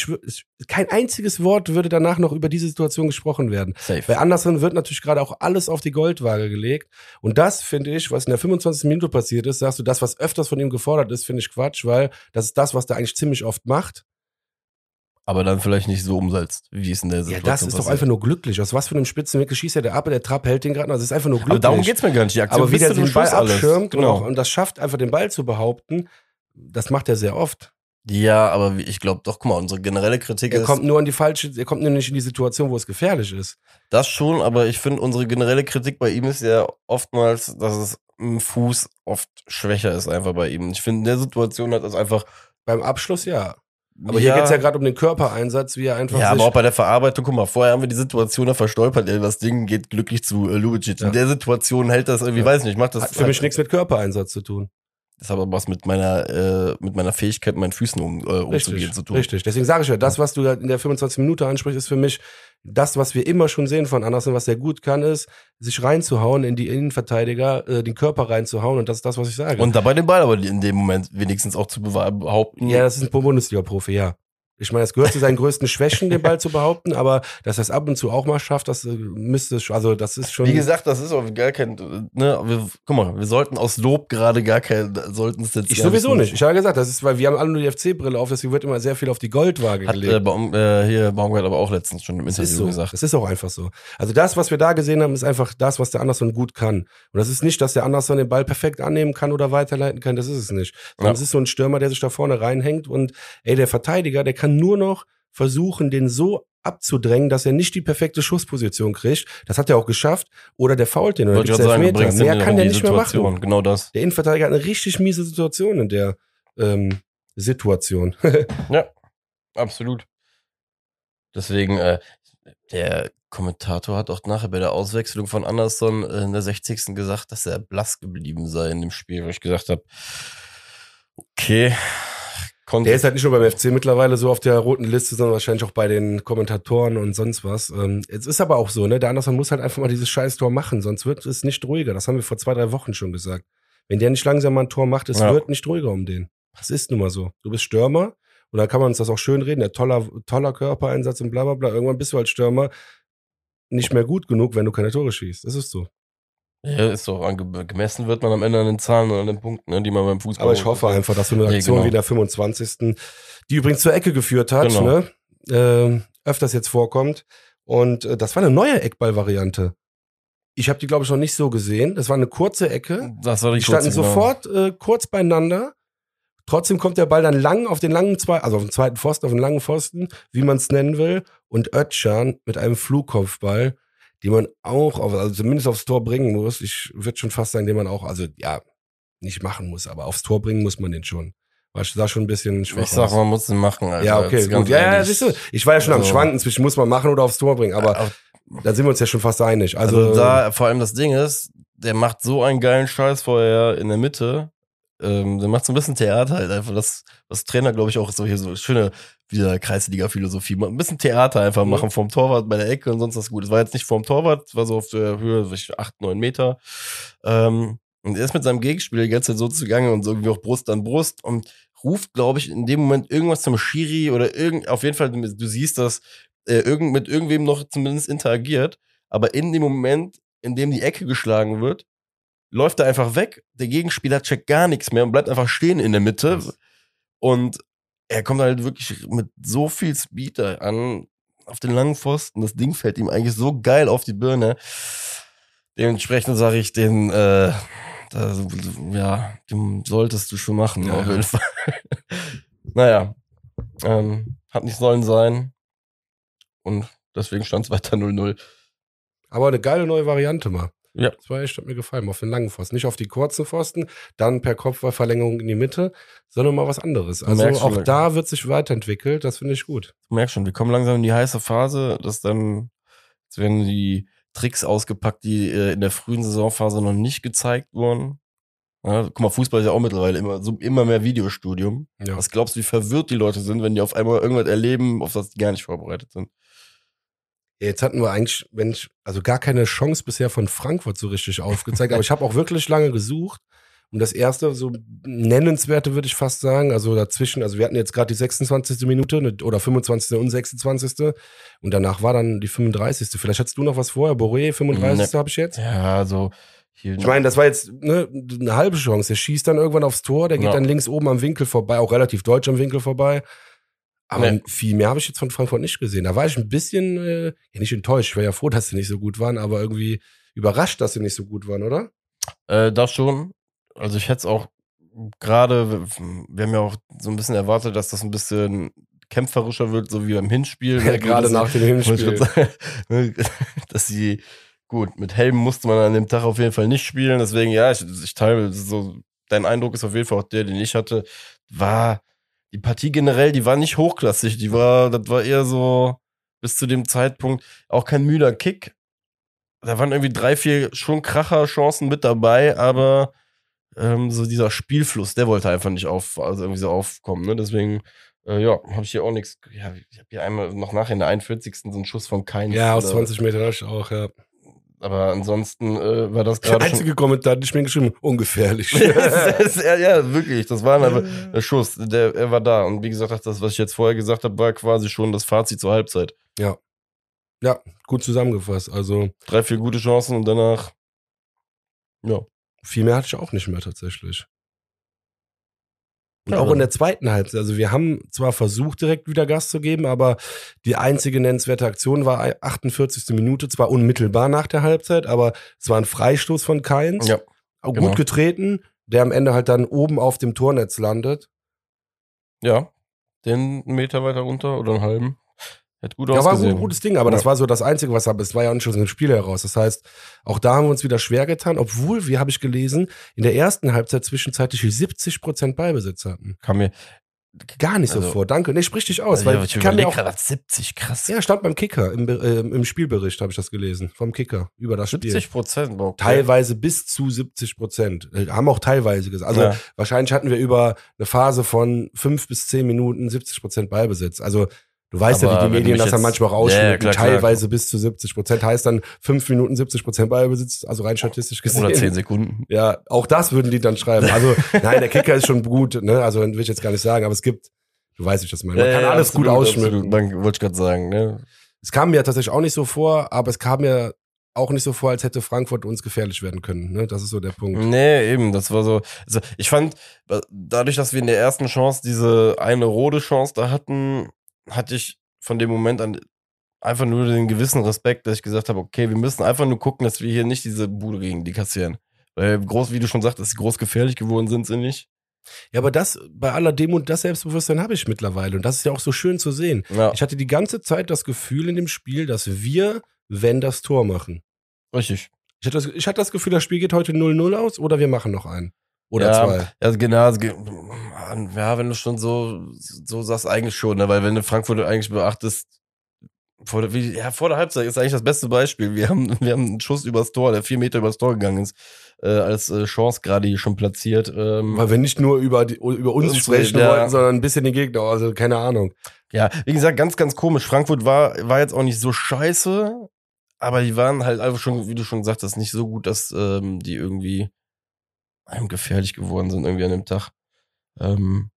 kein einziges Wort würde danach noch über diese Situation gesprochen werden. Safe. Bei Anderson wird natürlich gerade auch alles auf die Goldwaage gelegt. Und das finde ich, was in der 25. Minute passiert ist, sagst du, das, was öfters von ihm gefordert ist, finde ich Quatsch, weil das ist das, was der eigentlich ziemlich oft macht aber dann vielleicht nicht so umsetzt, wie es in der Situation Ja, das ist passiert. doch einfach nur glücklich. Aus was für einem Spitzenwinkel schießt er der ab, der Trapp hält den gerade noch. Das ist einfach nur glücklich. Aber darum geht's mir gar nicht. Die Aktion aber wie der den Ball abschirmt genau. und das schafft, einfach den Ball zu behaupten, das macht er sehr oft. Ja, aber ich glaube doch, guck mal, unsere generelle Kritik er ist. Er kommt nur an die falsche, er kommt nur nicht in die Situation, wo es gefährlich ist. Das schon, aber ich finde, unsere generelle Kritik bei ihm ist ja oftmals, dass es im Fuß oft schwächer ist einfach bei ihm. Ich finde, in der Situation hat es einfach. Beim Abschluss ja. Aber ja. hier geht's ja gerade um den Körpereinsatz, wie er einfach. Ja, aber auch bei der Verarbeitung, guck mal, vorher haben wir die Situation da verstolpert, ey, das Ding geht glücklich zu äh, Lubicic. Ja. In der Situation hält das irgendwie, ja. weiß nicht, macht das. Hat für mich nichts mit Körpereinsatz zu tun. Das hat aber was mit meiner, äh, mit meiner Fähigkeit, mit meinen Füßen um, äh, umzugehen zu tun. Richtig, deswegen sage ich ja, das, was du in der 25 Minute ansprichst, ist für mich das, was wir immer schon sehen von Andersen, was er gut kann, ist, sich reinzuhauen in die Innenverteidiger, äh, den Körper reinzuhauen und das ist das, was ich sage. Und dabei den Ball aber in dem Moment wenigstens auch zu behaupten. Ja, das ist ein Bundesliga-Profi, ja. Ich meine, es gehört zu seinen größten Schwächen, den Ball zu behaupten, aber dass er es ab und zu auch mal schafft, das äh, müsste, also das ist schon. Wie gesagt, das ist auch gar kein, ne, wir, guck mal, wir sollten aus Lob gerade gar kein, sollten es jetzt. Ich sowieso nicht. Ich habe gesagt, das ist, weil wir haben alle nur die FC-Brille auf, deswegen wird immer sehr viel auf die Goldwaage Hat, gelegt. Äh, Baum, äh, hier Baumgart aber auch letztens schon im das Interview so. gesagt. Das ist auch einfach so. Also das, was wir da gesehen haben, ist einfach das, was der Anderson gut kann. Und das ist nicht, dass der Anderson den Ball perfekt annehmen kann oder weiterleiten kann, das ist es nicht. Sondern ja. es ist so ein Stürmer, der sich da vorne reinhängt und ey, der Verteidiger, der kann nur noch versuchen, den so abzudrängen, dass er nicht die perfekte Schussposition kriegt. Das hat er auch geschafft. Oder der fault den oder gibt's Elfmeter. Mehr kann der nicht Situation. mehr machen. Genau das. Der Innenverteidiger hat eine richtig miese Situation in der ähm, Situation. ja, absolut. Deswegen, äh, der Kommentator hat auch nachher bei der Auswechslung von Anderson äh, in der 60. gesagt, dass er blass geblieben sei in dem Spiel, wo ich gesagt habe, okay. Der ist halt nicht nur beim FC mittlerweile so auf der roten Liste, sondern wahrscheinlich auch bei den Kommentatoren und sonst was. Ähm, es ist aber auch so, ne? Der Anderson muss halt einfach mal dieses scheiß Tor machen, sonst wird es nicht ruhiger. Das haben wir vor zwei, drei Wochen schon gesagt. Wenn der nicht langsam mal ein Tor macht, es ja. wird nicht ruhiger um den. Das ist nun mal so. Du bist Stürmer und da kann man uns das auch schön reden. Der toller, toller Körpereinsatz und bla bla bla. Irgendwann bist du als Stürmer nicht mehr gut genug, wenn du keine Tore schießt. Das ist so. Ja, ist doch gemessen wird man am Ende an den Zahlen und an den Punkten, ne, die man beim Fußball. Aber ich hoffe einfach, dass so eine Aktion nee, genau. wie der 25. die übrigens zur Ecke geführt hat, genau. ne, äh, öfters jetzt vorkommt. Und äh, das war eine neue Eckball-Variante. Ich habe die, glaube ich, noch nicht so gesehen. Das war eine kurze Ecke. Das war die Die standen kurze, genau. sofort äh, kurz beieinander. Trotzdem kommt der Ball dann lang auf den langen zwei, also auf den zweiten Pfosten, auf den langen Pfosten, wie man es nennen will. Und Özcan mit einem Flugkopfball, den man auch, auf, also zumindest aufs Tor bringen muss. Ich würde schon fast sagen, den man auch, also ja, nicht machen muss, aber aufs Tor bringen muss man den schon. War sah schon ein bisschen schwach Ich sag, aus. man muss den machen, Alter. Ja, okay, gut. Ja, ja, siehst du, ich war ja schon am Also- Schwanken zwischen muss man machen oder aufs Tor bringen, aber Aber da sind wir uns ja schon fast einig. Also, Also, da, vor allem das Ding ist, der macht so einen geilen Scheiß vorher in der Mitte. Ähm, der macht so ein bisschen Theater halt einfach. Das, was Trainer, glaube ich, auch so hier so schöne, wieder Kreisliga-Philosophie. Ein bisschen Theater einfach Mhm. machen vom Torwart bei der Ecke und sonst was gut. Es war jetzt nicht vom Torwart, es war so auf der Höhe, ich, acht, neun Meter. Ähm, und er ist mit seinem Gegenspieler die ganze Zeit so zugange und so irgendwie auch Brust an Brust und ruft, glaube ich, in dem Moment irgendwas zum Schiri oder irgend, auf jeden Fall, du, du siehst, dass er irgend, mit irgendwem noch zumindest interagiert. Aber in dem Moment, in dem die Ecke geschlagen wird, läuft er einfach weg. Der Gegenspieler checkt gar nichts mehr und bleibt einfach stehen in der Mitte. Und er kommt halt wirklich mit so viel Speed an auf den langen Pfosten. Das Ding fällt ihm eigentlich so geil auf die Birne. Dementsprechend sage ich den, äh, da, ja, den solltest du schon machen, Ja, auf ja. jeden Fall. naja, ähm, hat nicht sollen sein. Und deswegen stand es weiter 0-0. aber eine geile neue Variante mal. Ja. Das war echt, hat mir gefallen, auf den langen Pfosten. Nicht auf die kurzen Pfosten, dann per Kopfballverlängerung in die Mitte, sondern mal was anderes. Also merkst schon, auch da wird sich weiterentwickelt, das finde ich gut. Du merkst schon, wir kommen langsam in die heiße Phase, dass dann, jetzt werden die Tricks ausgepackt, die äh, in der frühen Saisonphase noch nicht gezeigt wurden. Ja, guck mal, Fußball ist ja auch mittlerweile immer, so immer mehr Videostudium. Ja. Was glaubst du, wie verwirrt die Leute sind, wenn die auf einmal irgendwas erleben, auf das die gar nicht vorbereitet sind? Jetzt hatten wir eigentlich, wenn ich, also gar keine Chance bisher von Frankfurt so richtig aufgezeigt, aber ich habe auch wirklich lange gesucht. Und das erste, so nennenswerte würde ich fast sagen, also dazwischen, also wir hatten jetzt gerade die 26. Minute ne, oder 25. und 26. Und danach war dann die 35. Vielleicht hattest du noch was vorher, Boré, 35. habe ich jetzt. Ja, also hier. Ich meine, das war jetzt ne, eine halbe Chance. Der schießt dann irgendwann aufs Tor, der geht Ja. dann links oben am Winkel vorbei, auch relativ deutsch am Winkel vorbei. Aber Nee. viel mehr habe ich jetzt von Frankfurt nicht gesehen. Da war ich ein bisschen, äh, ja nicht enttäuscht. Ich war ja froh, dass sie nicht so gut waren, aber irgendwie überrascht, dass sie nicht so gut waren, oder? Äh, das schon. Also ich hätte es auch gerade, wir haben ja auch so ein bisschen erwartet, dass das ein bisschen kämpferischer wird, so wie beim Hinspiel. ne? Gerade Das- nach dem Hinspiel. sagen, dass sie, gut, mit Helm musste man an dem Tag auf jeden Fall nicht spielen. Deswegen, ja, ich, ich teile so, dein Eindruck ist auf jeden Fall auch der, den ich hatte, war die Partie generell, die war nicht hochklassig. Die war, das war eher so bis zu dem Zeitpunkt auch kein müder Kick. Da waren irgendwie drei, vier schon Kracher-Chancen mit dabei, aber ähm, so dieser Spielfluss, der wollte einfach nicht auf, also irgendwie so aufkommen. Ne? Deswegen, äh, ja, habe ich hier auch nichts. Ja, ich habe hier einmal noch nachher in der 41. so einen Schuss von Keins. Ja, aus oder- 20 Metern habe ich auch, ja. Aber ansonsten äh, war das Der gerade schon. einzige Kommentar, den ich mir geschrieben ungefährlich. ja, ja, wirklich. Das war einfach der Schuss. Der, er war da. Und wie gesagt, das, was ich jetzt vorher gesagt habe, war quasi schon das Fazit zur Halbzeit. ja, gut zusammengefasst. Also Drei, vier gute Chancen und danach. Ja. viel mehr hatte ich auch nicht mehr tatsächlich. Und Ja, auch in der zweiten Halbzeit. Also wir haben zwar versucht, direkt wieder Gas zu geben, aber die einzige nennenswerte Aktion war 48. Minute, zwar unmittelbar nach der Halbzeit, aber es war ein Freistoß von Keins. Ja. Genau. gut getreten, der am Ende halt dann oben auf dem Tornetz landet. Ja. Den Meter weiter runter oder einen halben. Hätte gut Ja, war ein ausgesehen. gut, gutes Ding, aber Ja. das war so das Einzige, was aber es war ja auch nicht aus dem Spiel heraus. Das heißt, auch da haben wir uns wieder schwer getan, obwohl, wie habe ich gelesen, in der ersten Halbzeit zwischenzeitlich 70 Prozent Ballbesitz hatten. Kam mir. Gar nicht so Also- vor. Danke. Nee, sprich dich aus, Also, weil ich kann mir auch, gerade, 70, krass. ja, stand beim Kicker, im, äh, im Spielbericht habe ich das gelesen, vom Kicker, über das Spiel. 70 Prozent. Okay. Teilweise bis zu 70 Prozent. Äh, Haben auch teilweise gesagt. Also Ja. wahrscheinlich hatten wir über eine Phase von fünf bis zehn Minuten 70 Prozent Ballbesitz. Also du weißt Aber ja, wie die Medien das dann manchmal Ja, rausschneiden. ja, klar, klar. teilweise bis zu 70 Prozent heißt dann fünf Minuten 70 Prozent Ballbesitz, also rein statistisch gesehen. Oder 10 Sekunden. Ja, auch das würden die dann schreiben. Also nein, der Kicker ist schon gut, ne? Also will ich jetzt gar nicht sagen, aber es gibt, du weißt, wie ich das meine. Man Ja, kann ja, alles absolut, gut ausschmücken. Man wollte ich gerade sagen, ne? Es kam mir tatsächlich auch nicht so vor, aber es kam mir auch nicht so vor, als hätte Frankfurt uns gefährlich werden können. Ne? Das ist so der Punkt. Nee, eben, das war so. Also ich fand, dadurch, dass wir in der ersten Chance diese eine rote Chance da hatten, hatte ich von dem Moment an einfach nur den gewissen Respekt, dass ich gesagt habe, okay, wir müssen einfach nur gucken, dass wir hier nicht diese Bude gegen die kassieren. Weil groß, wie du schon sie groß gefährlich geworden sind, sind nicht. Ja, aber das, bei aller Demut, das Selbstbewusstsein habe ich mittlerweile. Und das ist ja auch so schön zu sehen. Ja. Ich hatte die ganze Zeit das Gefühl in dem Spiel, dass wir, wenn das Tor machen. Richtig. Ich hatte das, ich hatte das Gefühl, das Spiel geht heute 0-0 aus oder wir machen noch einen. Oder ja, zwei. Also genau, ja, wenn du schon so, so sagst, eigentlich schon, ne? weil wenn du Frankfurt eigentlich beachtest, vor der, wie, ja, vor der Halbzeit ist eigentlich das beste Beispiel. Wir haben, wir haben einen Schuss übers Tor, der vier Meter übers Tor gegangen ist, äh, als äh, Chance gerade hier schon platziert. Ähm, Weil wir nicht nur über, die, über uns, sprechen ja. wollten, sondern ein bisschen den Gegner. Also keine Ahnung. Ja, wie gesagt, ganz, ganz komisch. Frankfurt war, war jetzt auch nicht so scheiße, aber die waren halt einfach schon, wie du schon sagtest, nicht so gut, dass ähm, die irgendwie einem gefährlich geworden sind irgendwie an dem Tag. Ähm,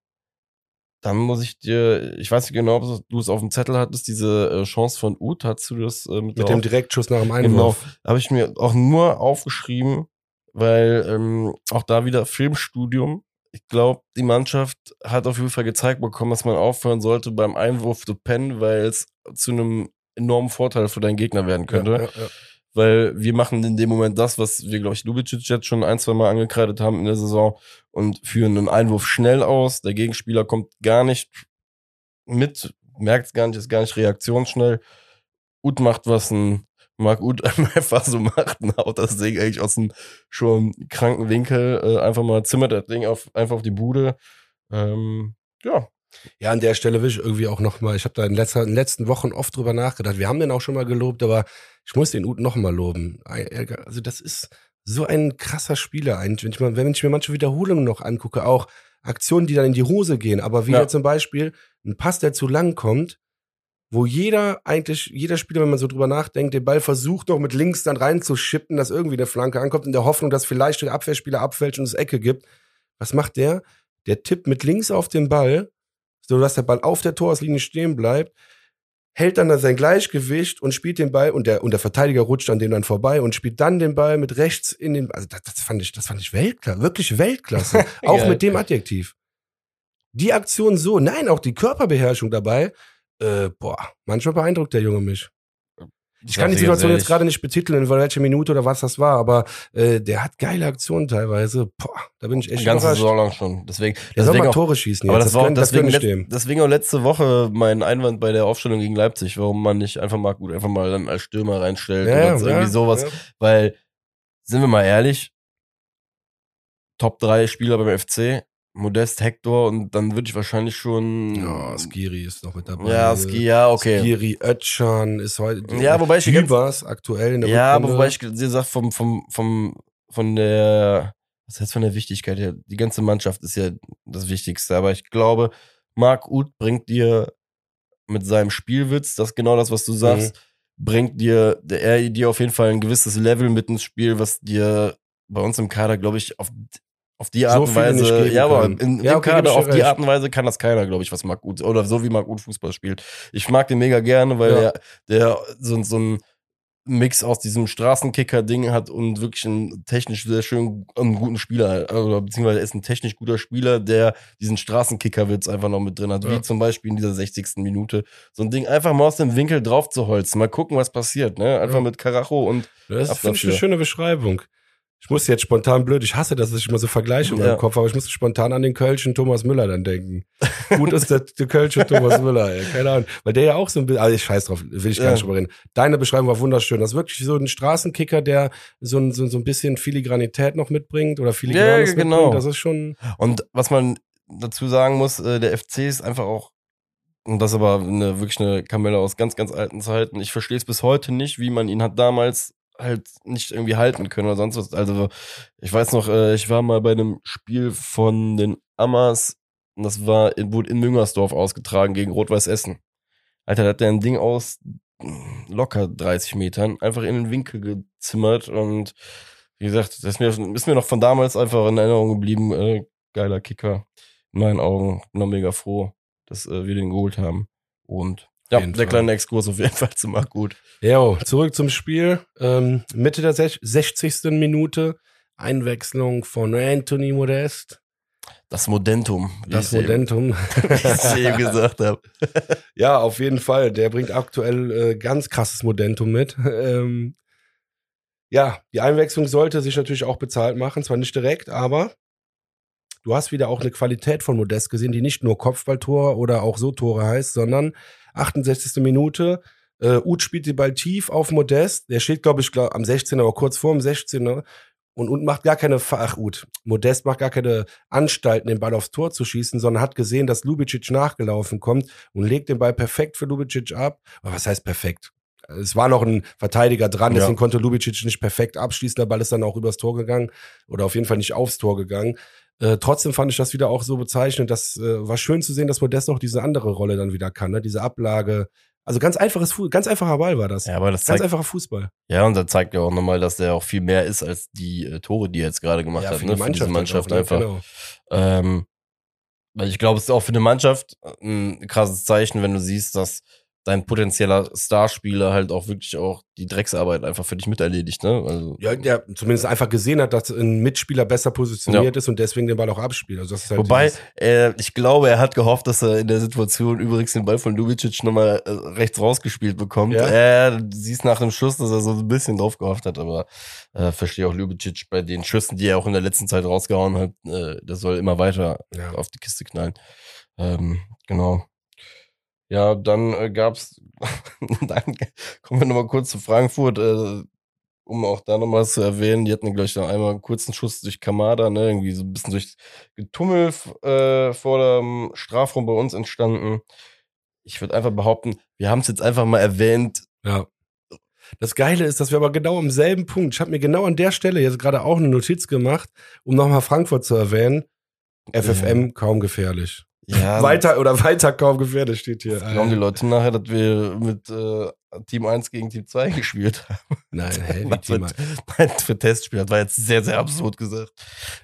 dann muss ich dir, ich weiß nicht genau, ob du es auf dem Zettel hattest, diese äh, Chance von Uth, hast du das äh, mit, Mit dem Direktschuss nach dem Genau, Einwurf. habe ich mir auch nur aufgeschrieben, weil ähm, auch da wieder Filmstudium. Ich glaube, die Mannschaft hat auf jeden Fall gezeigt bekommen, dass man aufhören sollte beim Einwurf zu pennen, weil es zu einem enormen Vorteil für deinen Gegner werden könnte. Ja, ja, ja. Weil wir machen in dem Moment das, was wir, glaube ich, Lubicic jetzt schon ein, zwei Mal angekreidet haben in der Saison und führen einen Einwurf schnell aus. Der Gegenspieler kommt gar nicht mit, merkt es gar nicht, ist gar nicht reaktionsschnell. Ut macht was ein Marc Ut einfach so macht und haut das Ding eigentlich aus dem schon kranken Winkel. Äh, einfach mal zimmert das Ding auf, einfach auf die Bude. Ähm, ja, Ja, an der Stelle will ich irgendwie auch nochmal, ich habe da in, letzter, in den letzten Wochen oft drüber nachgedacht. Wir haben den auch schon mal gelobt, aber ich muss den Ut nochmal loben. Also das ist so ein krasser Spieler eigentlich. Wenn ich, mal, wenn ich mir manche Wiederholungen noch angucke, auch Aktionen, die dann in die Hose gehen, aber wie Ja. ja. zum Beispiel ein Pass, der zu lang kommt, wo jeder eigentlich, jeder Spieler, wenn man so drüber nachdenkt, den Ball versucht noch mit links dann reinzuschippen, dass irgendwie eine Flanke ankommt, in der Hoffnung, dass vielleicht der Abwehrspieler abfälscht und es Ecke gibt. Was macht der? Der tippt mit links auf den Ball, so dass der Ball auf der Torauslinie stehen bleibt, hält dann da sein Gleichgewicht und spielt den Ball und der, und der Verteidiger rutscht an dem dann vorbei und spielt dann den Ball mit rechts in den, also das, das fand ich, das fand ich Weltklasse, wirklich Weltklasse. auch mit dem Adjektiv. Die Aktion so, nein, auch die Körperbeherrschung dabei, äh, boah, manchmal beeindruckt der Junge mich. Ich kann die Situation jetzt gerade nicht betiteln, in welche Minute oder was das war, aber äh, der hat geile Aktionen teilweise. Boah, da bin ich die echt ganze überrascht. Saison lang schon. Deswegen, Der soll deswegen mal auch, Tore schießen aber jetzt. das, war gönn- deswegen, gönn ich let, dem. deswegen auch letzte Woche mein Einwand bei der Aufstellung gegen Leipzig, warum man nicht einfach mal gut einfach mal dann als Stürmer reinstellt oder so irgendwie sowas. ja. Weil, sind wir mal ehrlich, Top 3 Spieler beim FC, Modest, Hector und dann würde ich wahrscheinlich schon. Ja, Skiri ist noch mit dabei. Ja, Ski, ja, okay. Skiri, Özcan ist heute. Ja, wobei ich Hübers aktuell in der Ja, aber Rückrunde. wobei ich dir sag, vom, vom, vom, von der, was heißt von der Wichtigkeit her, die ganze Mannschaft ist ja das Wichtigste, aber ich glaube, Marc Uth bringt dir mit seinem Spielwitz, das ist genau das, was du sagst, Mhm. bringt dir, der, er dir auf jeden Fall ein gewisses Level mit ins Spiel, was dir bei uns im Kader, glaube ich, auf, auf die Art So und Weise, ja, aber in, Ja, okay, Kader auf die recht. Art und Weise kann das keiner, glaube ich, was Marc Uth, oder so wie Marc Uth Fußball spielt. Ich mag den mega gerne, weil Ja. der, der so, so ein Mix aus diesem Straßenkicker-Ding hat und wirklich einen technisch sehr schön einen guten Spieler, also, beziehungsweise er ist ein technisch guter Spieler, der diesen Straßenkicker-Witz einfach noch mit drin hat, Ja. wie zum Beispiel in dieser 60. Minute. So ein Ding einfach mal aus dem Winkel drauf zu holzen, mal gucken, was passiert, ne? Einfach Ja. mit Karacho und Das ich eine schöne Beschreibung. Ich muss jetzt spontan blöd, ich hasse das, dass ich immer so vergleiche in meinem Ja. Kopf, aber ich musste spontan an den Kölschen Thomas Müller dann denken. Gut ist der, der Kölsche Thomas Müller, ey. keine Ahnung. Weil der ja auch so ein bisschen, also ich scheiß drauf, will ich gar Ja. nicht drüber reden. Deine Beschreibung war wunderschön. Das ist wirklich so ein Straßenkicker, der so ein, so, so ein bisschen Filigranität noch mitbringt oder Filigranes Ja, genau. mitbringt. Das ist schon, Und was man dazu sagen muss, äh, der FC ist einfach auch, und das ist aber eine, wirklich eine Kamelle aus ganz, ganz alten Zeiten. Ich verstehe es bis heute nicht, wie man ihn hat damals halt nicht irgendwie halten können oder sonst was. Also ich weiß noch, äh, ich war mal bei einem Spiel von den Ammers, und das war in, wurde in Müngersdorf ausgetragen gegen Rot-Weiß Essen. Alter, da hat der ein Ding aus locker 30 Metern einfach in den Winkel gezimmert und wie gesagt, das ist mir, ist mir noch von damals einfach in Erinnerung geblieben. Äh, geiler Kicker. In meinen Augen. Noch mega froh, dass äh, wir den geholt haben. Und ja, der Fall. kleine Exkurs auf jeden Fall zu Marc gut. Jo, zurück zum Spiel. Ähm, Mitte der sech- 60. Minute. Einwechslung von Anthony Modest. Das Modentum. Das Modentum. Wie ich es eben gesagt habe. ja, auf jeden Fall. Der bringt aktuell äh, ganz krasses Modentum mit. Ähm, ja, die Einwechslung sollte sich natürlich auch bezahlt machen. Zwar nicht direkt, aber du hast wieder auch eine Qualität von Modest gesehen, die nicht nur Kopfballtor oder auch so Tore heißt, sondern 68. Minute. Äh, Uth spielt den Ball tief auf Modest. Der steht, glaube ich, glaub, am 16er, aber kurz vor dem 16er und, und macht gar keine, ach gut, Modest macht gar keine Anstalten, den Ball aufs Tor zu schießen, sondern hat gesehen, dass Lubicic nachgelaufen kommt und legt den Ball perfekt für Lubicic ab. Aber was heißt perfekt? Es war noch ein Verteidiger dran, deswegen ja. konnte Lubicic nicht perfekt abschließen. Der Ball ist dann auch übers Tor gegangen oder auf jeden Fall nicht aufs Tor gegangen. Äh, trotzdem fand ich das wieder auch so bezeichnend. Das äh, war schön zu sehen, dass Modest auch diese andere Rolle dann wieder kann, ne? diese Ablage, also ganz einfaches, ganz einfacher Ball war das. Ja, aber das ganz zeigt, einfacher Fußball. Ja, und da zeigt ja auch nochmal, dass der auch viel mehr ist als die äh, Tore, die er jetzt gerade gemacht ja, hat. Für, ne? die Mannschaft, für diese Mannschaft auch, einfach. Genau. Ähm, weil ich glaube, es ist auch für eine Mannschaft ein krasses Zeichen, wenn du siehst, dass dein potenzieller Starspieler halt auch wirklich auch die Drecksarbeit einfach für dich miterledigt, ne? Also, ja, der zumindest einfach gesehen hat, dass ein Mitspieler besser positioniert ja. ist und deswegen den Ball auch abspielt. Also das ist halt Wobei, äh, ich glaube, er hat gehofft, dass er in der Situation übrigens den Ball von Lubicic nochmal äh, rechts rausgespielt bekommt. Ja. Äh, du siehst nach dem Schuss, dass er so ein bisschen drauf gehofft hat, aber äh, verstehe auch Lubicic bei den Schüssen, die er auch in der letzten Zeit rausgehauen hat, äh, der soll immer weiter ja. auf die Kiste knallen. Ähm, genau. Ja, dann äh, gab's, dann kommen wir nochmal kurz zu Frankfurt, äh, um auch da nochmal zu erwähnen, die hatten, glaube ich, noch einmal einen kurzen Schuss durch Kamada, ne, irgendwie so ein bisschen durch Getummel äh, vor dem Strafraum bei uns entstanden. Ich würde einfach behaupten, wir haben es jetzt einfach mal erwähnt. Ja. Das Geile ist, dass wir aber genau am selben Punkt, ich habe mir genau an der Stelle jetzt gerade auch eine Notiz gemacht, um nochmal Frankfurt zu erwähnen. FFM ja. kaum gefährlich. Ja, weiter oder weiter kaum gefährdet steht hier. Glauben die Leute nachher, dass wir mit äh, Team 1 gegen Team 2 gespielt haben? Nein, hey, wie Team mein, für Testspiel, das war jetzt sehr, sehr absurd gesagt.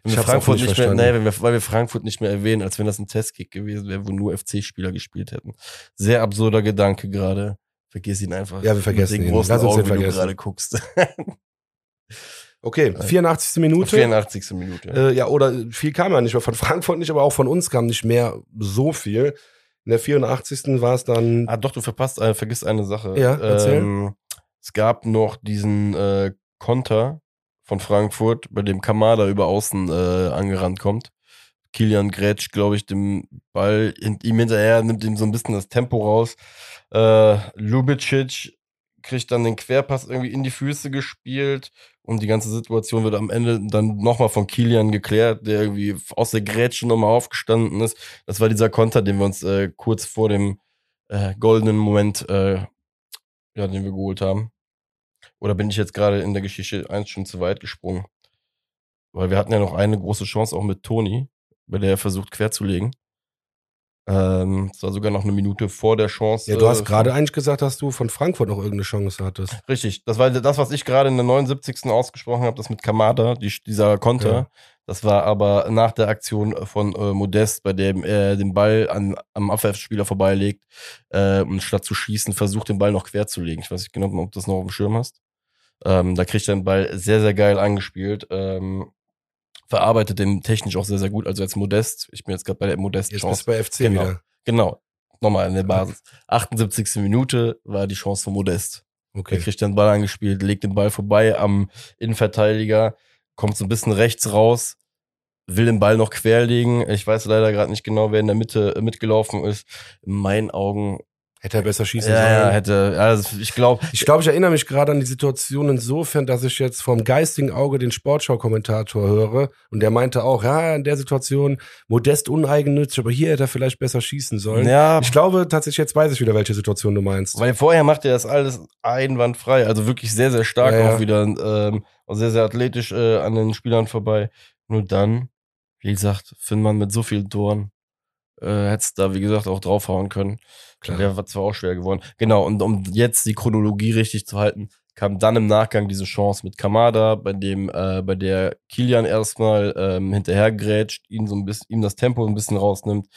Wenn wir Frankfurt nicht, nicht mehr, nee, wenn wir, weil wir Frankfurt nicht mehr erwähnen, als wenn das ein Testkick gewesen wäre, wo nur FC-Spieler gespielt hätten. Sehr absurder Gedanke gerade. Vergiss ihn einfach. Ja, wir vergessen ihn. Lass uns Augen, den vergessen. du gerade guckst. Okay, 84. Minute. 84. Minute. Äh, ja, oder viel kam ja nicht mehr von Frankfurt nicht, aber auch von uns kam nicht mehr so viel. In der 84. war es dann. Ah, doch, du verpasst, äh, vergisst eine Sache. Ja, erzähl. Ähm, es gab noch diesen äh, Konter von Frankfurt, bei dem Kamada über außen äh, angerannt kommt. Kilian grätscht, glaube ich, dem Ball in, ihm hinterher, nimmt ihm so ein bisschen das Tempo raus. Äh, Lubicic kriegt dann den Querpass irgendwie in die Füße gespielt und die ganze Situation wird am Ende dann nochmal von Kilian geklärt, der irgendwie aus der Grätsche nochmal aufgestanden ist. Das war dieser Konter, den wir uns äh, kurz vor dem äh, goldenen Moment, äh, ja, den wir geholt haben. Oder bin ich jetzt gerade in der Geschichte eins schon zu weit gesprungen? Weil wir hatten ja noch eine große Chance auch mit Toni, bei der er versucht querzulegen. Ähm, es war sogar noch eine Minute vor der Chance. Ja, du hast gerade eigentlich gesagt, dass du von Frankfurt noch irgendeine Chance hattest. Richtig. Das war das, was ich gerade in der 79. ausgesprochen habe, das mit Kamada, die, dieser Konter. Ja. Das war aber nach der Aktion von äh, Modest, bei dem er den Ball an, am Abwehrspieler vorbeilegt äh, und statt zu schießen versucht, den Ball noch quer zu legen. Ich weiß nicht genau, ob du das noch auf dem Schirm hast. Ähm, da kriegt er den Ball sehr, sehr geil angespielt. Ähm, verarbeitet den technisch auch sehr, sehr gut. Also jetzt Modest, ich bin jetzt gerade bei der Modest Jetzt bist du bei FC genau. wieder. Genau. Nochmal in der Basis. 78. Minute war die Chance von Modest. Okay. Er kriegt den Ball angespielt, legt den Ball vorbei am Innenverteidiger, kommt so ein bisschen rechts raus, will den Ball noch querlegen. Ich weiß leider gerade nicht genau, wer in der Mitte mitgelaufen ist. In meinen Augen Hätte er besser schießen ja, sollen. Ja, hätte. Also ich glaube. Ich glaube, ich erinnere mich gerade an die Situation insofern, dass ich jetzt vom geistigen Auge den Sportschau-Kommentator höre und der meinte auch, ja, in der Situation modest uneigennützig, aber hier hätte er vielleicht besser schießen sollen. Ja. Ich glaube tatsächlich, jetzt weiß ich wieder, welche Situation du meinst. Weil vorher macht er das alles einwandfrei, also wirklich sehr, sehr stark ja, auch wieder, ähm, sehr, sehr athletisch äh, an den Spielern vorbei. Nur dann, wie gesagt, findet man mit so vielen Toren, äh, hätte es da, wie gesagt, auch draufhauen können. Klar. War zwar auch schwer geworden. Genau, und um jetzt die Chronologie richtig zu halten, kam dann im Nachgang diese Chance mit Kamada, bei dem, äh, bei der Kilian erstmal ähm, hinterhergrätscht, ihn so ein bisschen, ihm das Tempo ein bisschen rausnimmt.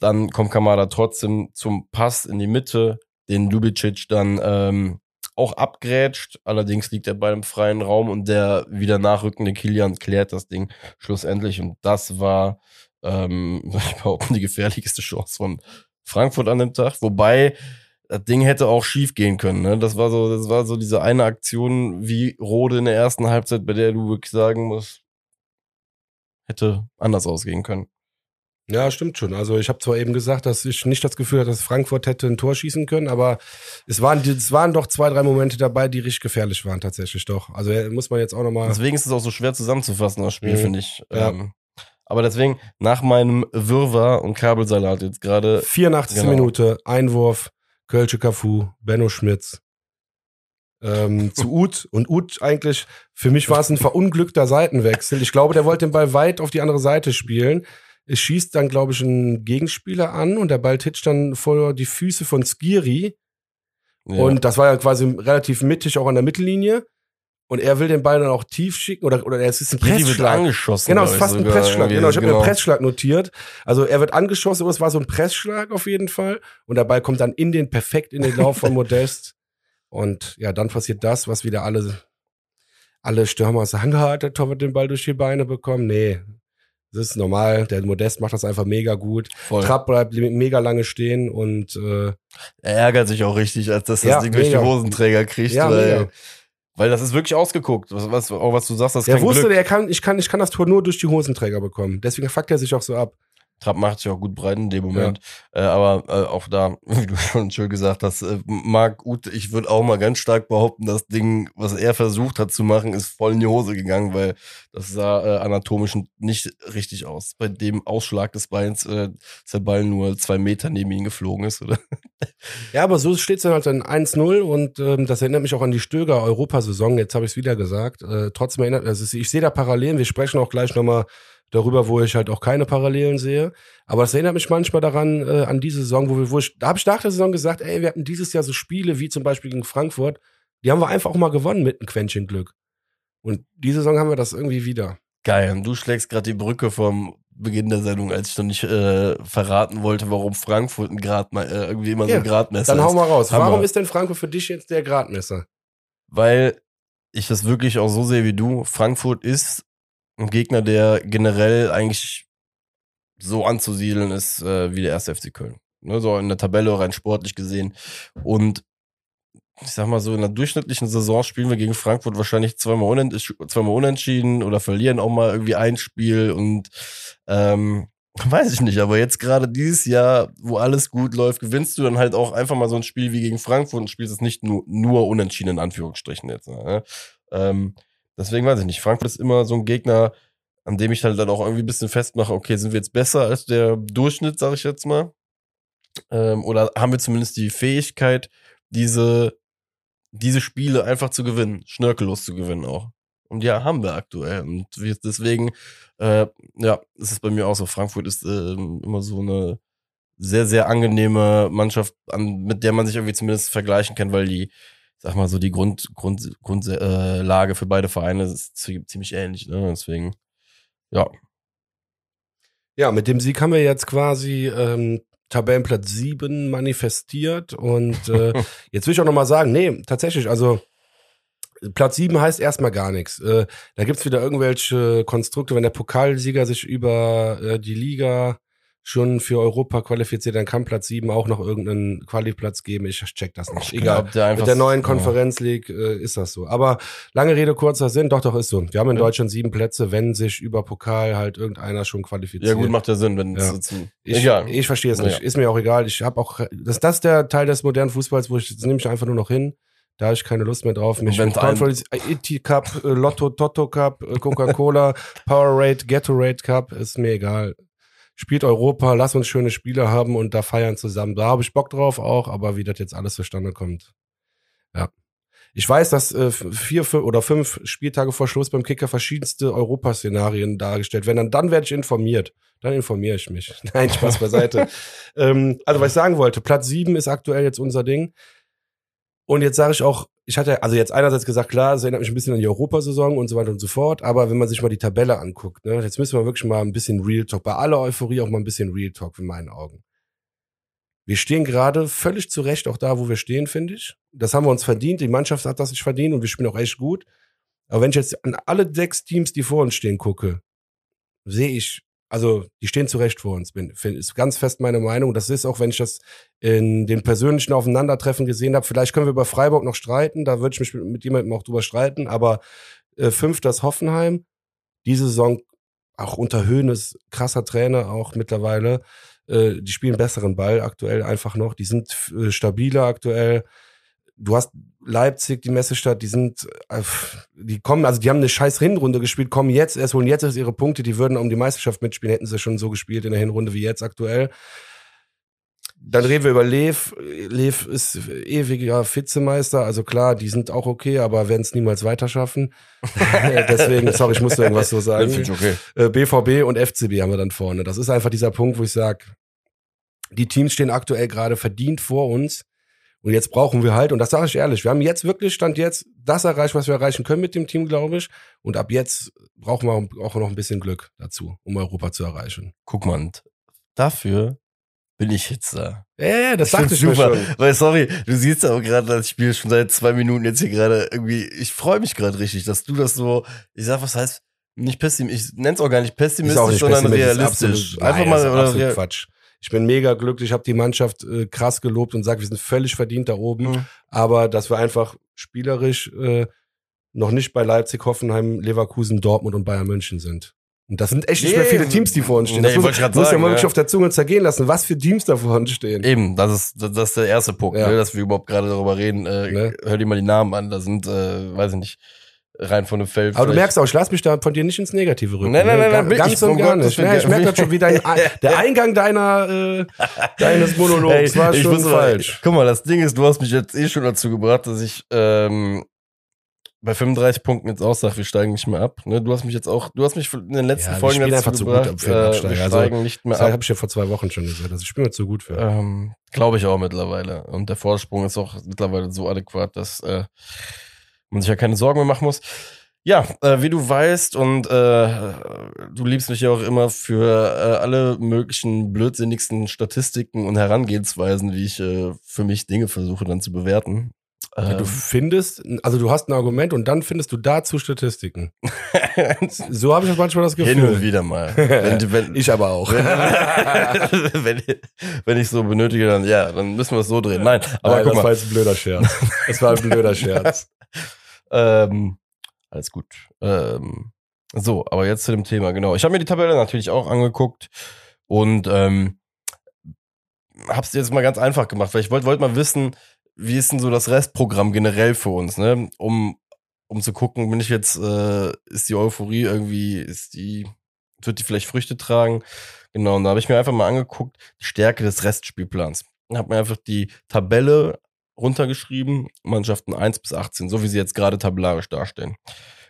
Dann kommt Kamada trotzdem zum Pass in die Mitte, den Lubicic dann ähm, auch abgrätscht. Allerdings liegt er bei einem freien Raum und der wieder nachrückende Kilian klärt das Ding schlussendlich. Und das war, ähm, ich behaupte, die gefährlichste Chance von Frankfurt an dem Tag. Wobei, das Ding hätte auch schief gehen können. Ne? Das war so, das war so diese eine Aktion wie Rode in der ersten Halbzeit, bei der du wirklich sagen musst, hätte anders ausgehen können. Ja, stimmt schon. Also ich habe zwar eben gesagt, dass ich nicht das Gefühl hatte, dass Frankfurt hätte ein Tor schießen können, aber es waren, es waren doch zwei, drei Momente dabei, die richtig gefährlich waren tatsächlich doch. Also muss man jetzt auch nochmal. Deswegen ist es auch so schwer zusammenzufassen, das Spiel, mhm. finde ich. Ja. Ähm, aber deswegen, nach meinem Wirrwarr und Kabelsalat jetzt gerade. 84. Genau. Minute, Einwurf, Kölsche Cafu, Benno Schmitz. Ähm, zu Uth und Uth eigentlich, für mich war es ein verunglückter Seitenwechsel. Ich glaube, der wollte den Ball weit auf die andere Seite spielen es schießt dann, glaube ich, ein Gegenspieler an und der Ball titscht dann vor die Füße von Skiri. Ja. Und das war ja quasi relativ mittig auch an der Mittellinie. Und er will den Ball dann auch tief schicken oder, oder er ist ein Pressschlag. angeschossen. Genau, es ist fast ein Pressschlag. Genau, ich habe genau. mir Pressschlag notiert. Also er wird angeschossen, aber es war so ein Pressschlag auf jeden Fall. Und der Ball kommt dann in den, perfekt in den Lauf von Modest. Und ja, dann passiert das, was wieder alle, alle Stürmer sagen, hat der Torwart den Ball durch die Beine bekommen. Nee, das ist normal. Der Modest macht das einfach mega gut. Voll. Trapp bleibt mega lange stehen und äh, er ärgert sich auch richtig, als dass das ja, Ding durch die Hosenträger kriegt. Ja, weil, weil das ist wirklich ausgeguckt. Was, was, auch was du sagst, das ist Er wusste, Glück. er kann, ich kann, ich kann das Tor nur durch die Hosenträger bekommen. Deswegen fuckt er sich auch so ab. Trapp macht sich auch gut breit in dem Moment. Ja. Äh, aber äh, auch da, wie du schon schön gesagt hast, äh, Marc Ute, ich würde auch mal ganz stark behaupten, das Ding, was er versucht hat zu machen, ist voll in die Hose gegangen, weil das sah äh, anatomisch nicht richtig aus. Bei dem Ausschlag des Beins äh, ist der Ball nur zwei Meter neben ihn geflogen ist, oder? Ja, aber so steht es dann halt dann 1-0 und ähm, das erinnert mich auch an die Stöger Europasaison. Jetzt habe ich es wieder gesagt. Äh, trotzdem erinnert, also ich sehe da Parallelen. Wir sprechen auch gleich nochmal darüber, wo ich halt auch keine Parallelen sehe. Aber das erinnert mich manchmal daran, äh, an diese Saison, wo wir, wo ich, da habe ich nach der Saison gesagt, ey, wir hatten dieses Jahr so Spiele wie zum Beispiel gegen Frankfurt, die haben wir einfach auch mal gewonnen mit einem Quäntchen Glück. Und diese Saison haben wir das irgendwie wieder. Geil, und du schlägst gerade die Brücke vom Beginn der Sendung, als ich noch nicht äh, verraten wollte, warum Frankfurt ein Grad, äh, irgendwie immer ja, so ein Gradmesser ist. Dann hau mal raus. Hammer. Warum ist denn Frankfurt für dich jetzt der Gradmesser? Weil ich das wirklich auch so sehe wie du. Frankfurt ist ein Gegner, der generell eigentlich so anzusiedeln ist äh, wie der erste FC Köln. Ne, so in der Tabelle rein sportlich gesehen. Und ich sag mal so, in der durchschnittlichen Saison spielen wir gegen Frankfurt wahrscheinlich zweimal, unent zweimal unentschieden oder verlieren auch mal irgendwie ein Spiel und ähm, weiß ich nicht, aber jetzt gerade dieses Jahr, wo alles gut läuft, gewinnst du dann halt auch einfach mal so ein Spiel wie gegen Frankfurt und spielst es nicht nur, nur unentschieden in Anführungsstrichen jetzt. Ne? Ähm, Deswegen weiß ich nicht. Frankfurt ist immer so ein Gegner, an dem ich halt dann auch irgendwie ein bisschen festmache, okay, sind wir jetzt besser als der Durchschnitt, sage ich jetzt mal? Ähm, oder haben wir zumindest die Fähigkeit, diese, diese Spiele einfach zu gewinnen, schnörkellos zu gewinnen auch. Und ja, haben wir aktuell. Und deswegen, äh, ja, ist es bei mir auch so. Frankfurt ist äh, immer so eine sehr, sehr angenehme Mannschaft, an, mit der man sich irgendwie zumindest vergleichen kann, weil die sag mal so, die Grund, Grund, Grundlage äh, für beide Vereine ist ziemlich ähnlich. Ne? Deswegen, ja. Ja, mit dem Sieg haben wir jetzt quasi ähm, Tabellenplatz 7 manifestiert. Und äh, jetzt will ich auch nochmal sagen, nee, tatsächlich, also Platz 7 heißt erstmal gar nichts. Äh, da gibt's wieder irgendwelche Konstrukte, wenn der Pokalsieger sich über äh, die Liga schon für Europa qualifiziert, dann kann Platz 7 auch noch irgendeinen Qualiplatz geben. Ich check das nicht. Egal. Glaub, der Mit der neuen Konferenz League äh, ist das so. Aber lange Rede, kurzer Sinn, doch, doch, ist so. Wir haben in ja. Deutschland sieben Plätze, wenn sich über Pokal halt irgendeiner schon qualifiziert. Ja, gut, macht ja Sinn, wenn ja. es ich, egal. Ich verstehe es nicht. Ja. Ist mir auch egal. Ich habe auch, das, das ist der Teil des modernen Fußballs, wo ich, das nehme ich einfach nur noch hin. Da habe ich keine Lust mehr drauf. Mich Conference, IT Cup, äh, Lotto, Toto Cup, äh, Coca-Cola, Powerade, Gatorade Cup, ist mir egal spielt Europa, lass uns schöne Spiele haben und da feiern zusammen. Da habe ich Bock drauf auch, aber wie das jetzt alles zustande kommt. Ja. Ich weiß, dass äh, vier, fünf oder fünf Spieltage vor Schluss beim Kicker verschiedenste Europaszenarien dargestellt werden. Dann, dann werde ich informiert. Dann informiere ich mich. Nein, Spaß beiseite. ähm, also, was ich sagen wollte, Platz sieben ist aktuell jetzt unser Ding. Und jetzt sage ich auch, ich hatte also jetzt einerseits gesagt, klar, es erinnert mich ein bisschen an die Europasaison und so weiter und so fort, aber wenn man sich mal die Tabelle anguckt, ne, jetzt müssen wir wirklich mal ein bisschen Real Talk, bei aller Euphorie auch mal ein bisschen Real Talk in meinen Augen. wir stehen gerade völlig zu Recht auch da, wo wir stehen, finde ich. Das haben wir uns verdient. Die Mannschaft hat das nicht verdient und wir spielen auch echt gut. Aber wenn ich jetzt an alle sechs Teams, die vor uns stehen, gucke, sehe ich, also die stehen zu Recht vor uns, bin, ist ganz fest meine Meinung. Das ist auch, wenn ich das in den persönlichen Aufeinandertreffen gesehen habe. Vielleicht können wir über Freiburg noch streiten, da würde ich mich mit, mit jemandem auch drüber streiten. Aber äh, fünf das Hoffenheim, diese Saison auch unter Höhnes, krasser Trainer auch mittlerweile. Äh, die spielen besseren Ball aktuell einfach noch. Die sind äh, stabiler aktuell. Du hast Leipzig, die Messestadt, die sind, äh, die kommen, also die haben eine scheiß Hinrunde gespielt, kommen jetzt erst, holen jetzt erst ihre Punkte, die würden um die Meisterschaft mitspielen, hätten sie schon so gespielt in der Hinrunde wie jetzt aktuell. Dann reden wir über Lev. Lev ist ewiger Vizemeister. Also klar, die sind auch okay, aber werden es niemals weiter schaffen. Deswegen, sorry, ich musste irgendwas so sagen. Okay. BVB äh, und FCB haben wir dann vorne. Das ist einfach dieser Punkt, wo ich sage, die Teams stehen aktuell gerade verdient vor uns. Und jetzt brauchen wir halt, und das sage ich ehrlich, wir haben jetzt wirklich, Stand jetzt, das erreicht, was wir erreichen können mit dem Team, glaube ich. Und ab jetzt brauchen wir auch noch ein bisschen Glück dazu, um Europa zu erreichen. Guck mal, dafür bin ich jetzt da. Ja, ja, das ich ich super. Schon. Weil, sorry, du siehst aber gerade das Spiel schon seit zwei Minuten jetzt hier gerade irgendwie, ich freue mich gerade richtig, dass du das so, ich sag, was heißt, nicht pessimistisch, ich nenn's auch gar nicht pessimistisch, nicht sondern realistisch. Absolut, Einfach nein, mal, oder absolut Quatsch. Ich bin mega glücklich, ich habe die Mannschaft äh, krass gelobt und sage, wir sind völlig verdient da oben, mhm. aber dass wir einfach spielerisch äh, noch nicht bei Leipzig, Hoffenheim, Leverkusen, Dortmund und Bayern München sind. Und das sind echt nicht nee, mehr viele Teams, die vor uns stehen. Nee, das muss, ich muss sagen, ja mal wirklich auf der Zunge zergehen lassen, was für Teams da vor uns stehen. Eben, das ist, das ist der erste Punkt, ja. ne, dass wir überhaupt gerade darüber reden. Äh, ne? Hör dir mal die Namen an, da sind, äh, weiß ich nicht, rein von dem Feld. Aber du merkst auch, ich lass mich da von dir nicht ins Negative rücken. Nein, nein, ne? nein, nein ganz und gar nicht. Ja, ich merke das schon, wie dein, der Eingang deiner, äh, deines Monologs war schon falsch. Mal, guck mal, das Ding ist, du hast mich jetzt eh schon dazu gebracht, dass ich ähm, bei 35 Punkten jetzt auch sag, wir steigen nicht mehr ab. Ne? Du hast mich jetzt auch, du hast mich in den letzten ja, Folgen dazu einfach gebracht, zu gut für äh, wir also, steigen nicht mehr ab. Das habe ich ja vor zwei Wochen schon gesagt. Also ich bin mir zu gut für. Ähm, Glaube ich auch mittlerweile. Und der Vorsprung ist auch mittlerweile so adäquat, dass äh, man sich ja keine Sorgen mehr machen muss. Ja, äh, wie du weißt und äh, du liebst mich ja auch immer für äh, alle möglichen blödsinnigsten Statistiken und Herangehensweisen, wie ich äh, für mich Dinge versuche dann zu bewerten. Ja, du ähm. findest, also du hast ein Argument und dann findest du dazu Statistiken. so habe ich manchmal das Gefühl. Hin und wieder mal. Wenn, wenn, ich aber auch. Wenn, wenn, wenn, ich so benötige, dann ja, dann müssen wir es so drehen. Nein, aber Nein, guck das mal. war jetzt ein blöder Scherz. Das war ein blöder Scherz. Ähm, alles gut. Ähm, so, aber jetzt zu dem Thema, genau. Ich habe mir die Tabelle natürlich auch angeguckt und ähm, hab's jetzt mal ganz einfach gemacht, weil ich wollte wollt mal wissen, wie ist denn so das Restprogramm generell für uns, ne? Um, um zu gucken, bin ich jetzt, äh, ist die Euphorie irgendwie, ist die, wird die vielleicht Früchte tragen? Genau, und da habe ich mir einfach mal angeguckt, die Stärke des Restspielplans. Habe mir einfach die Tabelle runtergeschrieben, Mannschaften 1 bis 18, so wie sie jetzt gerade tabellarisch dastehen.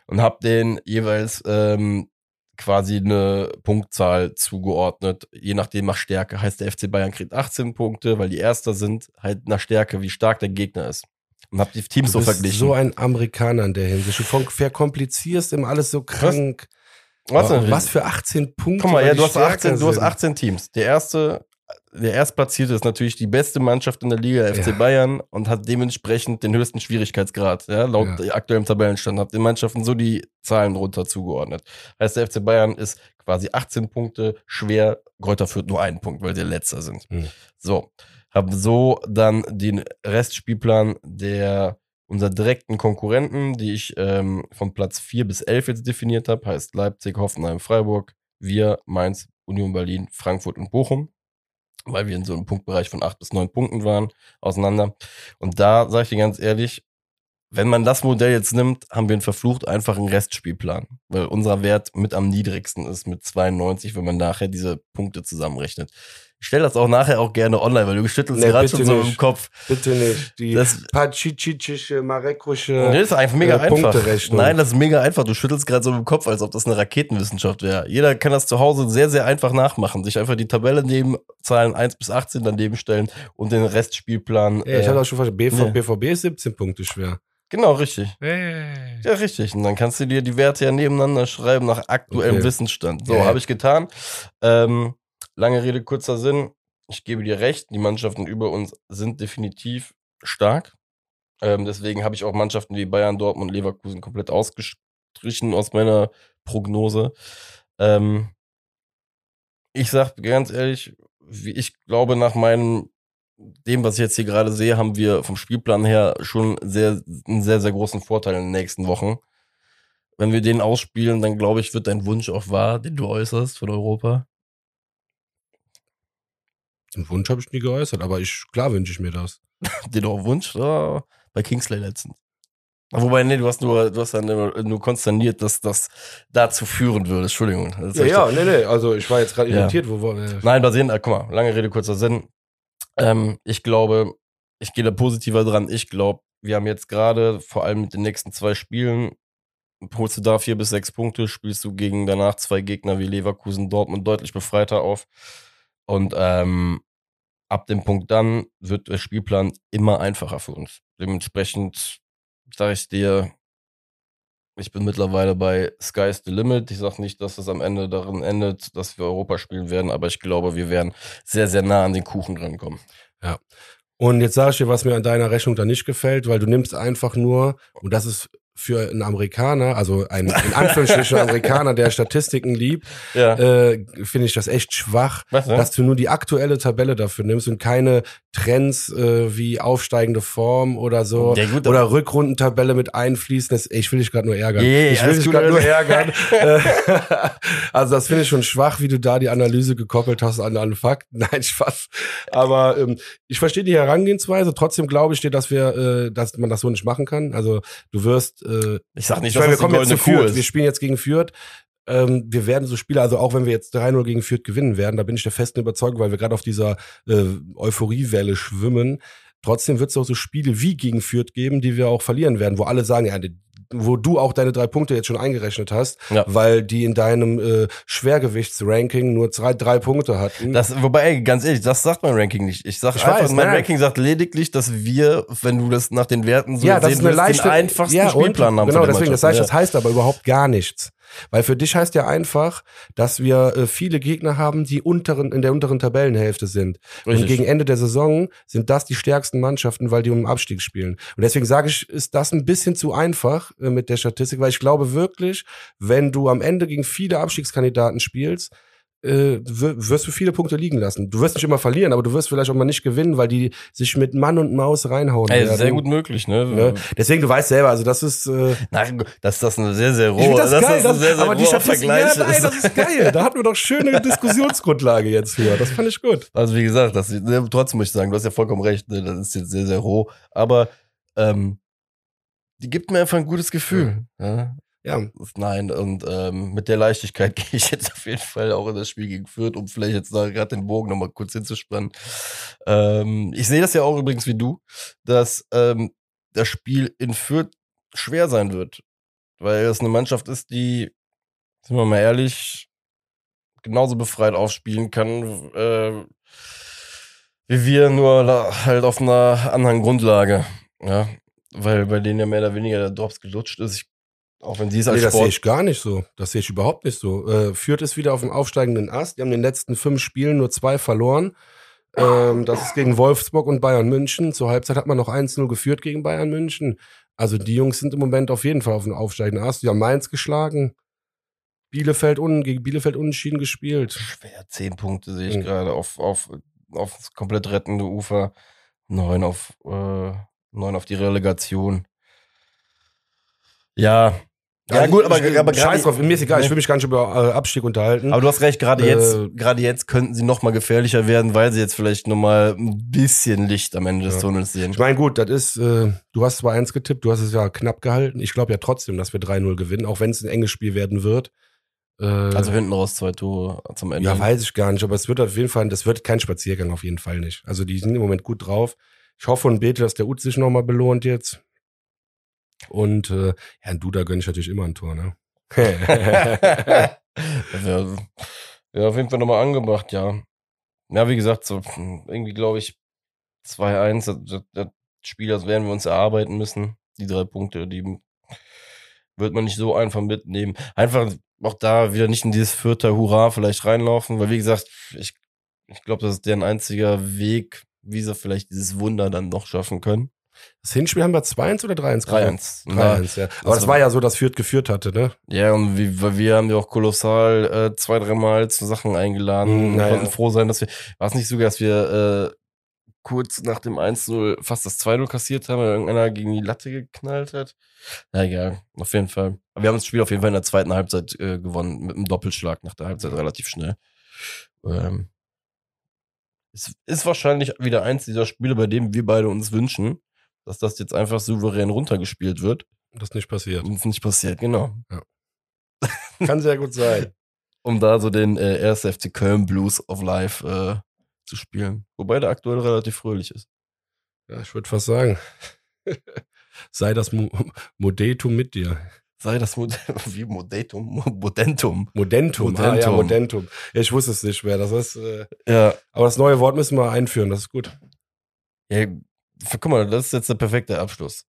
Und habe den jeweils ähm, quasi eine Punktzahl zugeordnet, je nachdem nach Stärke. Heißt, der FC Bayern kriegt 18 Punkte, weil die Erster sind, halt nach Stärke, wie stark der Gegner ist. Und hab die Teams so verglichen. so ein Amerikaner in der Hinsicht. Du verkomplizierst immer alles so krank. Was, was, was für 18 Punkte? Guck mal, ja, du hast, 18, du hast 18 Teams. Der erste der Erstplatzierte ist natürlich die beste Mannschaft in der Liga, der FC ja. Bayern, und hat dementsprechend den höchsten Schwierigkeitsgrad, ja, laut ja. aktuellem Tabellenstand, hat den Mannschaften so die Zahlen runter zugeordnet. Heißt, der FC Bayern ist quasi 18 Punkte schwer, Kräuter führt nur einen Punkt, weil sie letzter sind. Mhm. So, haben so dann den Restspielplan der unserer direkten Konkurrenten, die ich ähm, von Platz 4 bis 11 jetzt definiert habe, heißt Leipzig, Hoffenheim, Freiburg, wir, Mainz, Union Berlin, Frankfurt und Bochum weil wir in so einem Punktbereich von acht bis neun Punkten waren, auseinander. Und da sage ich dir ganz ehrlich, wenn man das Modell jetzt nimmt, haben wir einen verflucht einfachen Restspielplan, weil unser Wert mit am niedrigsten ist mit 92, wenn man nachher diese Punkte zusammenrechnet. Ich stelle das auch nachher auch gerne online, weil du schüttelst nee, gerade schon so im Kopf. Bitte nicht. Die das pachichicische, marekusche nee, das ist einfach mega äh, einfach. Nein, das ist mega einfach. Du schüttelst gerade so im Kopf, als ob das eine Raketenwissenschaft wäre. Jeder kann das zu Hause sehr, sehr einfach nachmachen. Sich einfach die Tabelle neben Zahlen 1 bis 18 daneben stellen und den Restspielplan. Ja, ich äh, hatte auch schon verstanden, BV, nee. BVB ist 17 Punkte schwer. Genau, richtig. Hey. Ja, richtig. Und dann kannst du dir die Werte ja nebeneinander schreiben nach aktuellem okay. Wissensstand. So, yeah. habe ich getan. Ähm, lange Rede, kurzer Sinn. ich gebe dir recht, die Mannschaften über uns sind definitiv stark. Ähm, deswegen habe ich auch Mannschaften wie Bayern, Dortmund, Leverkusen komplett ausgestrichen aus meiner Prognose. Ähm, ich sag ganz ehrlich, ich glaube, nach meinem, dem, was ich jetzt hier gerade sehe, haben wir vom Spielplan her schon sehr, einen sehr, sehr großen Vorteil in den nächsten Wochen. Wenn wir den ausspielen, dann glaube ich, wird dein Wunsch auch wahr, den du äußerst von Europa. Den Wunsch habe ich nie geäußert, aber ich, klar wünsche ich mir das. den auch Wunsch? Oh, bei Kingsley letztens. Wobei, nee, du hast nur, du hast dann nur konsterniert, dass das dazu führen würde. Entschuldigung. Ja, ja, nee, nee, also ich war jetzt gerade irritiert, ja. wo äh Nein, basierend, äh, guck mal, lange Rede, kurzer Sinn. Ähm, ich glaube, ich gehe da positiver dran. Ich glaube, wir haben jetzt gerade, vor allem mit den nächsten zwei Spielen, holst du da vier bis sechs Punkte, spielst du gegen danach zwei Gegner wie Leverkusen, Dortmund deutlich befreiter auf. Und ähm, ab dem Punkt dann wird der Spielplan immer einfacher für uns. Dementsprechend sage ich dir, ich bin mittlerweile bei Sky's the Limit. Ich sage nicht, dass es am Ende darin endet, dass wir Europa spielen werden, aber ich glaube, wir werden sehr, sehr nah an den Kuchen drankommen. Ja. Und jetzt sage ich dir, was mir an deiner Rechnung da nicht gefällt, weil du nimmst einfach nur, und das ist für einen Amerikaner, also ein in Anführungsstrichen Amerikaner, der Statistiken liebt, ja. äh, finde ich das echt schwach, Was, ne? dass du nur die aktuelle Tabelle dafür nimmst und keine Trends äh, wie aufsteigende Form oder so ja, gut, oder Rückrundentabelle mit einfließen. Das, ich will dich gerade nur ärgern. Yeah, ich will dich gerade nur ärgern. Äh, also das finde ich schon schwach, wie du da die Analyse gekoppelt hast an, an Fakten. Nein, Spaß. Aber ähm, ich verstehe die Herangehensweise. Trotzdem glaube ich dir, dass wir, äh, dass man das so nicht machen kann. Also du wirst äh, ich sag nicht, ich meine, wir kommen jetzt zu Fürth. Wir spielen jetzt gegen Fürth. Ähm, wir werden so Spiele, also auch wenn wir jetzt 3-0 gegen Fürth gewinnen werden, da bin ich der festen Überzeugung, weil wir gerade auf dieser äh, Euphoriewelle schwimmen. Trotzdem wird es auch so Spiele wie gegen Fürth geben, die wir auch verlieren werden, wo alle sagen, ja, wo du auch deine drei Punkte jetzt schon eingerechnet hast, ja. weil die in deinem äh, Schwergewichtsranking nur drei, drei Punkte hatten. Das, wobei, ey, ganz ehrlich, das sagt mein Ranking nicht. Ich sag ich einfach, weiß, mein nein. Ranking sagt lediglich, dass wir, wenn du das nach den Werten so ja, sehen willst, leichte, den einfachsten ja, Spielplan haben. Genau, deswegen, das heißt, das heißt aber überhaupt gar nichts. Weil für dich heißt ja einfach, dass wir äh, viele Gegner haben, die unteren, in der unteren Tabellenhälfte sind. Richtig. Und gegen Ende der Saison sind das die stärksten Mannschaften, weil die um den Abstieg spielen. Und deswegen sage ich, ist das ein bisschen zu einfach äh, mit der Statistik, weil ich glaube wirklich, wenn du am Ende gegen viele Abstiegskandidaten spielst, äh, wirst du viele Punkte liegen lassen. Du wirst nicht immer verlieren, aber du wirst vielleicht auch mal nicht gewinnen, weil die sich mit Mann und Maus reinhauen. Ey. Sehr gut möglich, ne? ne? Deswegen, du weißt selber, also das ist. Äh, nein, das ist das eine sehr, sehr rohe. Das, das geil, ist ein sehr, sehr aber die Vergleich. Ja, nein, das ist geil. Da hatten wir doch schöne Diskussionsgrundlage jetzt für. Das fand ich gut. Also wie gesagt, das, ne, trotzdem muss ich sagen, du hast ja vollkommen recht, ne? das ist jetzt sehr, sehr roh. Aber ähm, die gibt mir einfach ein gutes Gefühl. Ja. Ja. Nein, und ähm, mit der Leichtigkeit gehe ich jetzt auf jeden Fall auch in das Spiel gegen Fürth, um vielleicht jetzt da gerade den Bogen nochmal kurz hinzuspannen. Ähm, ich sehe das ja auch übrigens wie du, dass ähm, das Spiel in Fürth schwer sein wird. Weil es eine Mannschaft ist, die, sind wir mal ehrlich, genauso befreit aufspielen kann, äh, wie wir, nur halt auf einer anderen Grundlage. Ja, weil bei denen ja mehr oder weniger der Drops gelutscht ist. Ich auch wenn sie es als nee, das sehe ich gar nicht so. Das sehe ich überhaupt nicht so. Äh, Führt es wieder auf dem aufsteigenden Ast. Die haben in den letzten fünf Spielen nur zwei verloren. Ähm, das ist gegen Wolfsburg und Bayern München. Zur Halbzeit hat man noch 1-0 geführt gegen Bayern München. Also die Jungs sind im Moment auf jeden Fall auf dem aufsteigenden Ast. Die haben Mainz geschlagen. Bielefeld unten, gegen Bielefeld unentschieden gespielt. Schwer, zehn Punkte sehe ich mhm. gerade auf, auf, auf das komplett rettende Ufer. Neun auf, äh, neun auf die Relegation. Ja, ja, gut, aber, ich, aber scheiß drauf, mir ist egal, ich will mich gar nicht über äh, Abstieg unterhalten. Aber du hast recht, gerade äh, jetzt, gerade jetzt könnten sie noch mal gefährlicher werden, weil sie jetzt vielleicht noch mal ein bisschen Licht am Ende des ja. Tunnels sehen. Ich meine, gut, das ist, äh, du hast zwar eins getippt, du hast es ja knapp gehalten. Ich glaube ja trotzdem, dass wir 3-0 gewinnen, auch wenn es ein enges Spiel werden wird. Äh, also hinten raus zwei Tore zum Ende. Ja, weiß ich gar nicht, aber es wird auf jeden Fall, das wird kein Spaziergang auf jeden Fall nicht. Also die sind im Moment gut drauf. Ich hoffe und bete, dass der Ut sich noch mal belohnt jetzt. Und äh, Herrn Duda gönne ich natürlich immer ein Tor, ne? ja, ja, auf jeden Fall nochmal angebracht, ja. Ja, wie gesagt, so irgendwie glaube ich 2-1, das, das Spiel, das werden wir uns erarbeiten müssen. Die drei Punkte, die wird man nicht so einfach mitnehmen. Einfach auch da wieder nicht in dieses vierte Hurra vielleicht reinlaufen, weil wie gesagt, ich Ich glaube, das ist deren einziger Weg, wie sie vielleicht dieses Wunder dann noch schaffen können. Das Hinspiel haben wir 2-1 oder 3-1 3-1. 3-1, ja. Aber das, war ja so, dass Fürth geführt hatte, ne? Ja, und wir, wir haben ja auch kolossal äh, zwei, dreimal zu Sachen eingeladen. Wir konnten ja. froh sein, dass wir, war es nicht sogar, dass wir äh, kurz nach dem 1-0 fast das 2-0 kassiert haben, weil irgendeiner gegen die Latte geknallt hat. Na egal, auf jeden Fall. Aber wir haben das Spiel auf jeden Fall in der zweiten Halbzeit äh, gewonnen, mit einem Doppelschlag nach der Halbzeit relativ schnell. Ähm, es ist wahrscheinlich wieder eins dieser Spiele, bei dem wir beide uns wünschen, dass das jetzt einfach souverän runtergespielt wird. Das nicht passiert. Und es nicht passiert, genau. Kann sehr gut sein. Um da so den äh, 1. FC Köln Blues of Life äh, zu spielen. Wobei der aktuell relativ fröhlich ist. Ja, ich würde fast sagen. Sei das Mo Modetum mit dir. Sei das Mod wie Modetum, Modentum. Modentum. Ah, ja, Modentum. Modentum. Ja, ich wusste es nicht mehr. Das ist, äh, Ja, aber das neue Wort müssen wir einführen. Das ist gut. ja, guck mal, das ist jetzt der perfekte Abschluss.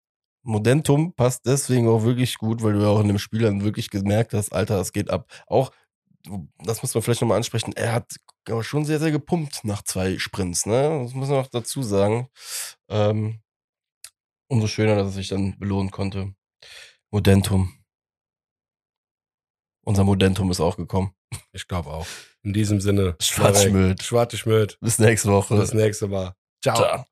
Modentum passt deswegen auch wirklich gut, weil du ja auch in dem Spiel dann wirklich gemerkt hast, Alter, es geht ab. Auch, das muss man vielleicht nochmal ansprechen, er hat aber schon sehr, sehr gepumpt nach zwei Sprints, ne? Das muss man auch dazu sagen. Ähm, umso schöner, dass er sich dann belohnen konnte. Modentum. Unser Modentum ist auch gekommen. Ich glaube auch. In diesem Sinne. Schwarzschmöd. Schwarze Schmöd. Bis nächste Woche. Bis nächste Mal. Ciao. Ciao.